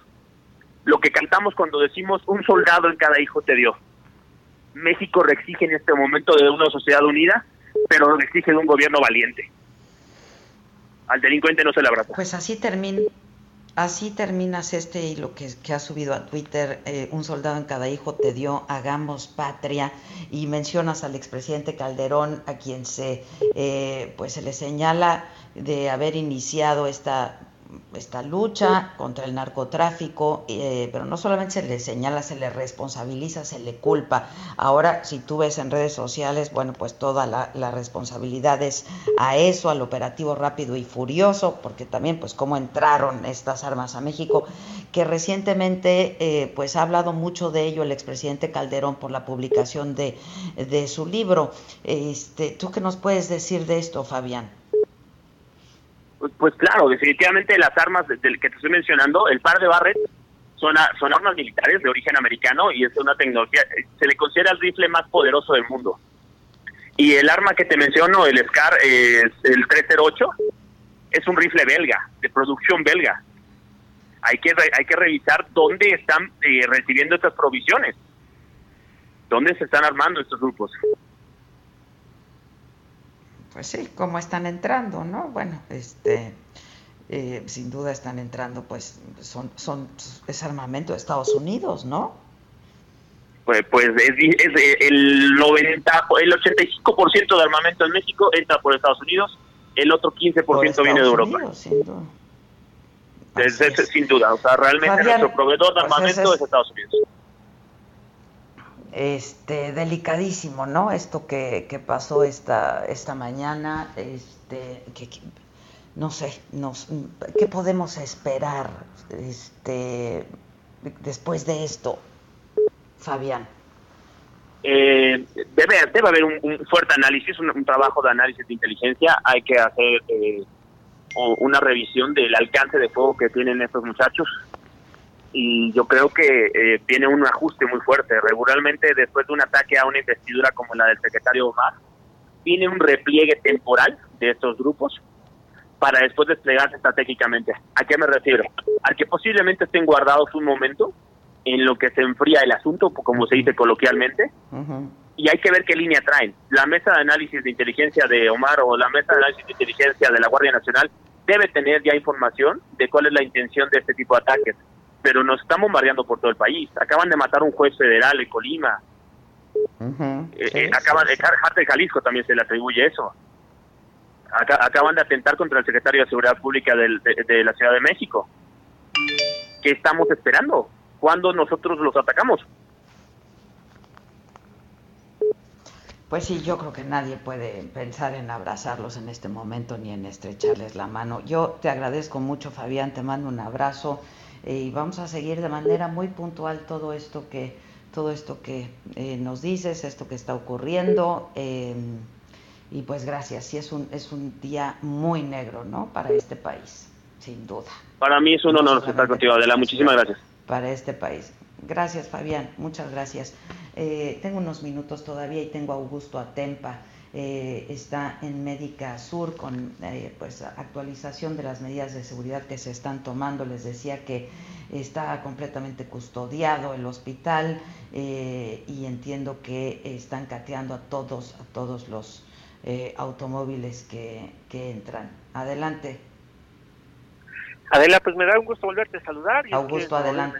lo que cantamos cuando decimos un soldado en cada hijo te dio. México exige en este momento de una sociedad unida, pero exige de un gobierno valiente. Al delincuente no se le abraza. Pues así termina Así terminas este hilo que, que ha subido a Twitter, eh, un soldado en cada hijo te dio, hagamos patria, y mencionas al expresidente Calderón, a quien se, eh, pues se le señala de haber iniciado esta esta lucha contra el narcotráfico, eh, pero no solamente se le señala, se le responsabiliza, se le culpa. Ahora, si tú ves en redes sociales, bueno, pues toda la, responsabilidad es a eso, al operativo rápido y furioso, porque también, pues, cómo entraron estas armas a México, que recientemente, eh, pues, ha hablado mucho de ello el expresidente Calderón por la publicación de, de su libro. Este, ¿Tú qué nos puedes decir de esto, Fabián? Pues, claro, definitivamente las armas del que te estoy mencionando, el par de Barrett, son, armas militares de origen americano y es una tecnología, se le considera el rifle más poderoso del mundo. Y el arma que te menciono, el SCAR, el 308, es un rifle belga, de producción belga. Hay que, hay que revisar dónde están eh, recibiendo estas provisiones, dónde se están armando estos grupos pues sí, cómo están entrando, ¿no? Bueno, este, eh, sin duda están entrando, pues son, son es armamento de Estados Unidos, ¿no? Pues, pues es, es el 90, el 85% de armamento en México entra por Estados Unidos, el otro 15% viene de Europa. sin duda. sin duda, o sea, realmente nuestro proveedor de pues armamento es, Estados Unidos. Este, delicadísimo, ¿no? Esto que, que pasó esta, esta mañana, este, que, no sé, nos, ¿qué podemos esperar este, después de esto, Fabián? Eh, debe, debe haber un, fuerte análisis, un, trabajo de análisis de inteligencia. Hay que hacer eh, una revisión del alcance de fuego que tienen estos muchachos. Y yo creo que eh, tiene un ajuste muy fuerte. Regularmente, después de un ataque a una investidura como la del secretario Omar, tiene un repliegue temporal de estos grupos para después desplegarse estratégicamente. ¿A qué me refiero? A que posiblemente estén guardados un momento en lo que se enfría el asunto, como se dice coloquialmente, y hay que ver qué línea traen. La mesa de análisis de inteligencia de Omar o la mesa de análisis de inteligencia de la Guardia Nacional debe tener ya información de cuál es la intención de este tipo de ataques, pero nos están bombardeando por todo el país. Acaban de matar a un juez federal en Colima. Uh acaban de de Jalisco también se le atribuye eso acaban de atentar contra el secretario de Seguridad Pública de, la Ciudad de México. ¿Qué estamos esperando? ¿Cuándo nosotros los atacamos? Pues sí, yo creo que nadie puede pensar en abrazarlos en este momento ni en estrecharles la mano. Yo te agradezco mucho, Fabián, te mando un abrazo eh, y vamos a seguir de manera muy puntual todo esto que todo esto que eh, nos dices, esto que está ocurriendo. Eh, y pues gracias, sí es un, es un día muy negro, ¿no? Para este país, sin duda. Para mí es un honor estar contigo, Adela. Muchísimas gracias. Para este país. Gracias, Fabián. Muchas gracias. Eh, tengo unos minutos todavía y tengo a Augusto Atempa. Eh, está en Médica Sur con eh, pues actualización de las medidas de seguridad que se están tomando. Les decía que está completamente custodiado el hospital y entiendo que están cateando a todos, a todos los eh, automóviles que, que entran. Adelante. Adela, pues me da un gusto volverte a saludar. Y Augusto, adelante.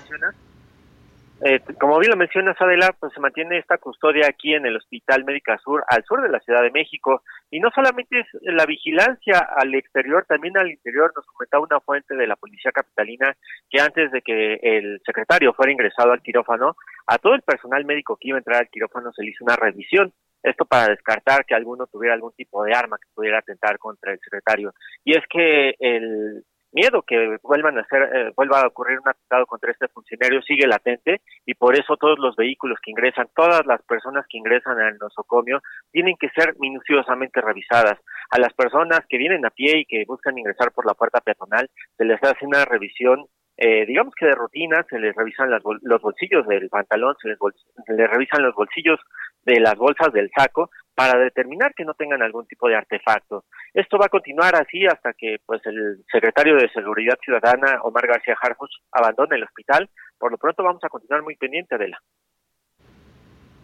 Eh, como bien lo mencionas, Adela, pues se mantiene esta custodia aquí en el Hospital Médica Sur, al sur de la Ciudad de México. Y no solamente es la vigilancia al exterior, también al interior. Nos comentaba una fuente de la Policía Capitalina que antes de que el secretario fuera ingresado al quirófano, a todo el personal médico que iba a entrar al quirófano se le hizo una revisión. Esto para descartar que alguno tuviera algún tipo de arma que pudiera atentar contra el secretario. Y es que el miedo que vuelvan a hacer, eh, vuelva a ocurrir un atentado contra este funcionario sigue latente y por eso todos los vehículos que ingresan, todas las personas que ingresan al nosocomio tienen que ser minuciosamente revisadas. A las personas que vienen a pie y que buscan ingresar por la puerta peatonal se les hace una revisión eh, digamos que de rutina se les revisan los bolsillos del pantalón, se les, se les revisan los bolsillos de las bolsas del saco para determinar que no tengan algún tipo de artefacto. Esto va a continuar así hasta que pues el secretario de Seguridad Ciudadana, Omar García Harfus, abandone el hospital. Por lo pronto vamos a continuar muy pendiente de la.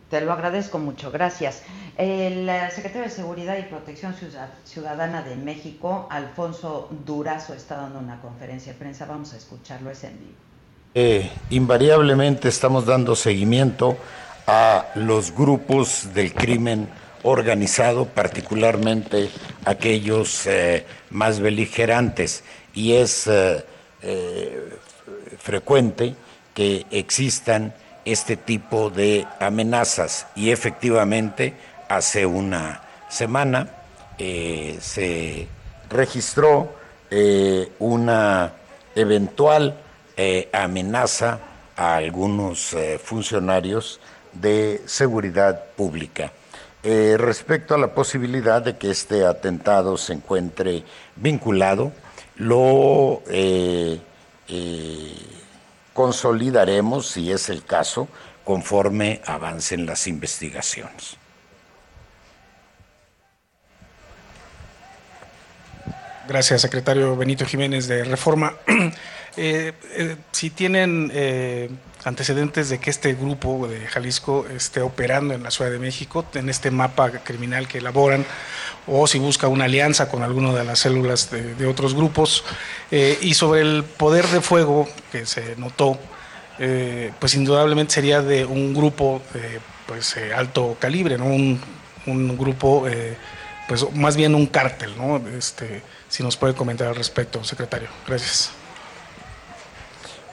Te lo agradezco mucho, gracias. El eh, secretario de Seguridad y Protección Ciudadana de México, Alfonso Durazo, está dando una conferencia de prensa. Vamos a escucharlo, es en vivo. Eh, invariablemente estamos dando seguimiento a los grupos del crimen organizado, particularmente aquellos eh, más beligerantes, y es eh, eh, frecuente que existan este tipo de amenazas. Y efectivamente, hace una semana se registró una eventual amenaza a algunos funcionarios de seguridad pública. Eh, respecto a la posibilidad de que este atentado se encuentre vinculado, lo eh, eh, consolidaremos, si es el caso, conforme avancen las investigaciones. Gracias, secretario Benito Jiménez de Reforma. si tienen antecedentes de que este grupo de Jalisco esté operando en la Ciudad de México, en este mapa criminal que elaboran, o si busca una alianza con alguno de las células de, otros grupos, eh, y sobre el poder de fuego que se notó, eh, pues indudablemente sería de un grupo de pues, eh, alto calibre, ¿no? un, un grupo, pues más bien un cártel, ¿no? Este, si nos puede comentar al respecto, secretario. Gracias.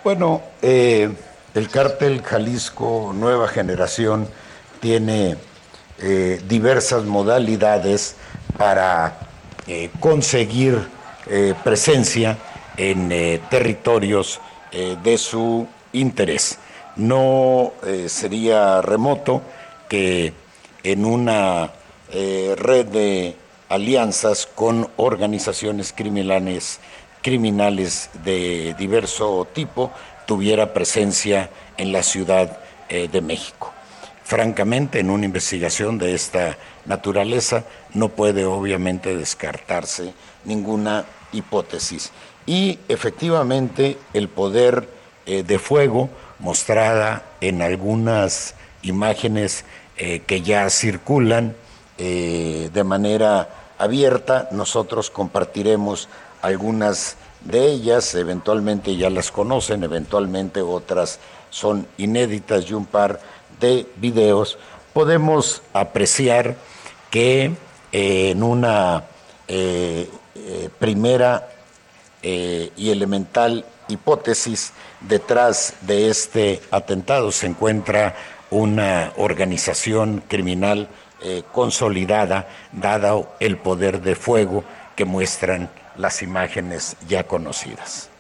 Bueno, eh, el cártel Jalisco Nueva Generación tiene eh, diversas modalidades para eh, conseguir presencia en territorios de su interés. No sería remoto que en una red de alianzas con organizaciones criminales criminales de diverso tipo tuviera presencia en la Ciudad eh, de México. Francamente, en una investigación de esta naturaleza no puede obviamente descartarse ninguna hipótesis. Y efectivamente el poder eh, de fuego mostrada en algunas imágenes eh, que ya circulan de manera abierta, nosotros compartiremos algunas de ellas eventualmente ya las conocen, eventualmente otras son inéditas y un par de videos, podemos apreciar que eh, en una eh, eh, primera y elemental hipótesis detrás de este atentado se encuentra una organización criminal consolidada, dado el poder de fuego que muestran las imágenes ya conocidas.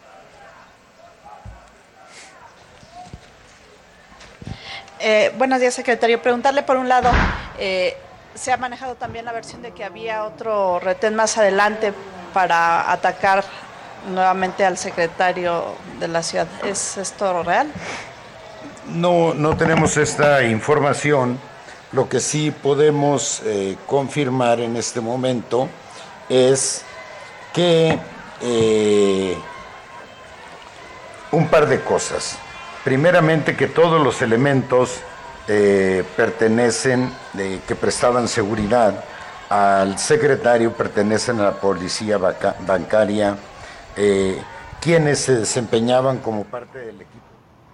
Eh, buenos días, secretario. Preguntarle por un lado, eh, se ha manejado también la versión de que había otro retén más adelante para atacar nuevamente al secretario de la ciudad. ¿Es esto real? No, no tenemos esta información. Lo que sí podemos eh, confirmar en este momento es que eh, un par de cosas. Primeramente que todos los elementos eh, pertenecen, que prestaban seguridad al secretario, pertenecen a la policía bancaria, eh, quienes se desempeñaban como parte del equipo.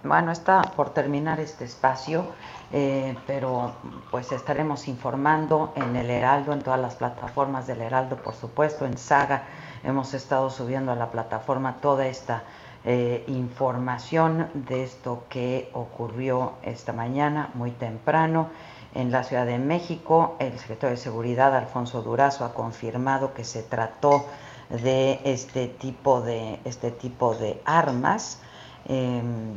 Bueno, está por terminar este espacio. Eh, pero pues estaremos informando en el Heraldo, en todas las plataformas del Heraldo, por supuesto, en Saga hemos estado subiendo a la plataforma toda esta eh, información de esto que ocurrió esta mañana, muy temprano. En la Ciudad de México, el secretario de Seguridad, Alfonso Durazo, ha confirmado que se trató de este tipo de, este tipo de armas. Em,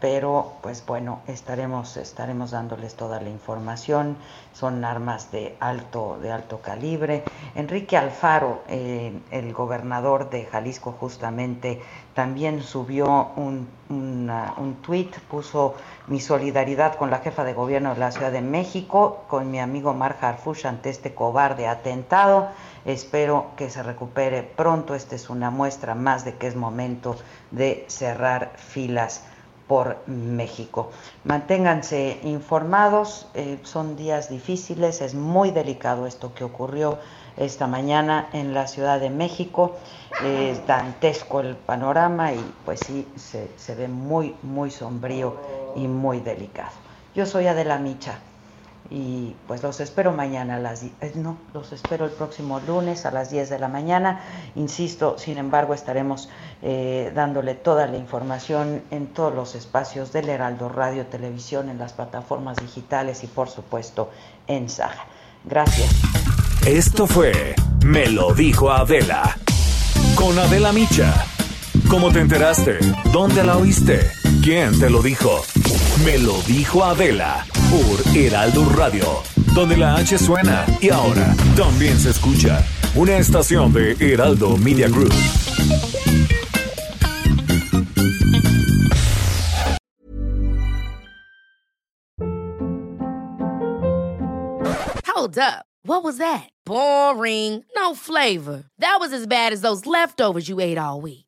pero pues bueno, estaremos, estaremos dándoles toda la información. Son armas de alto, de alto calibre. Enrique Alfaro, eh, el gobernador de Jalisco, justamente también subió un, un tuit, puso mi solidaridad con la jefa de gobierno de la Ciudad de México, con mi amigo Mar Harfush ante este cobarde atentado. Espero que se recupere pronto. Esta es una muestra más de que es momento de cerrar filas por México. Manténganse informados, eh, son días difíciles, es muy delicado esto que ocurrió esta mañana en la Ciudad de México, es dantesco el panorama y pues sí, se, se ve muy, muy sombrío y muy delicado. Yo soy Adela Micha y pues los espero mañana a las eh, no, los espero el próximo lunes a las 10 de la mañana. Insisto, sin embargo, estaremos eh, dándole toda la información en todos los espacios del Heraldo Radio, Televisión, en las plataformas digitales y por supuesto en Saga. Gracias. Esto fue Me lo dijo Adela con Adela Micha. ¿Cómo te enteraste? ¿Dónde la oíste? ¿Quién te lo dijo? Me lo dijo Adela por Heraldo Radio, donde la H suena y ahora también se escucha. Una estación de Heraldo Media Group. Hold up. What was that? Boring. No flavor. That was as bad as those leftovers you ate all week.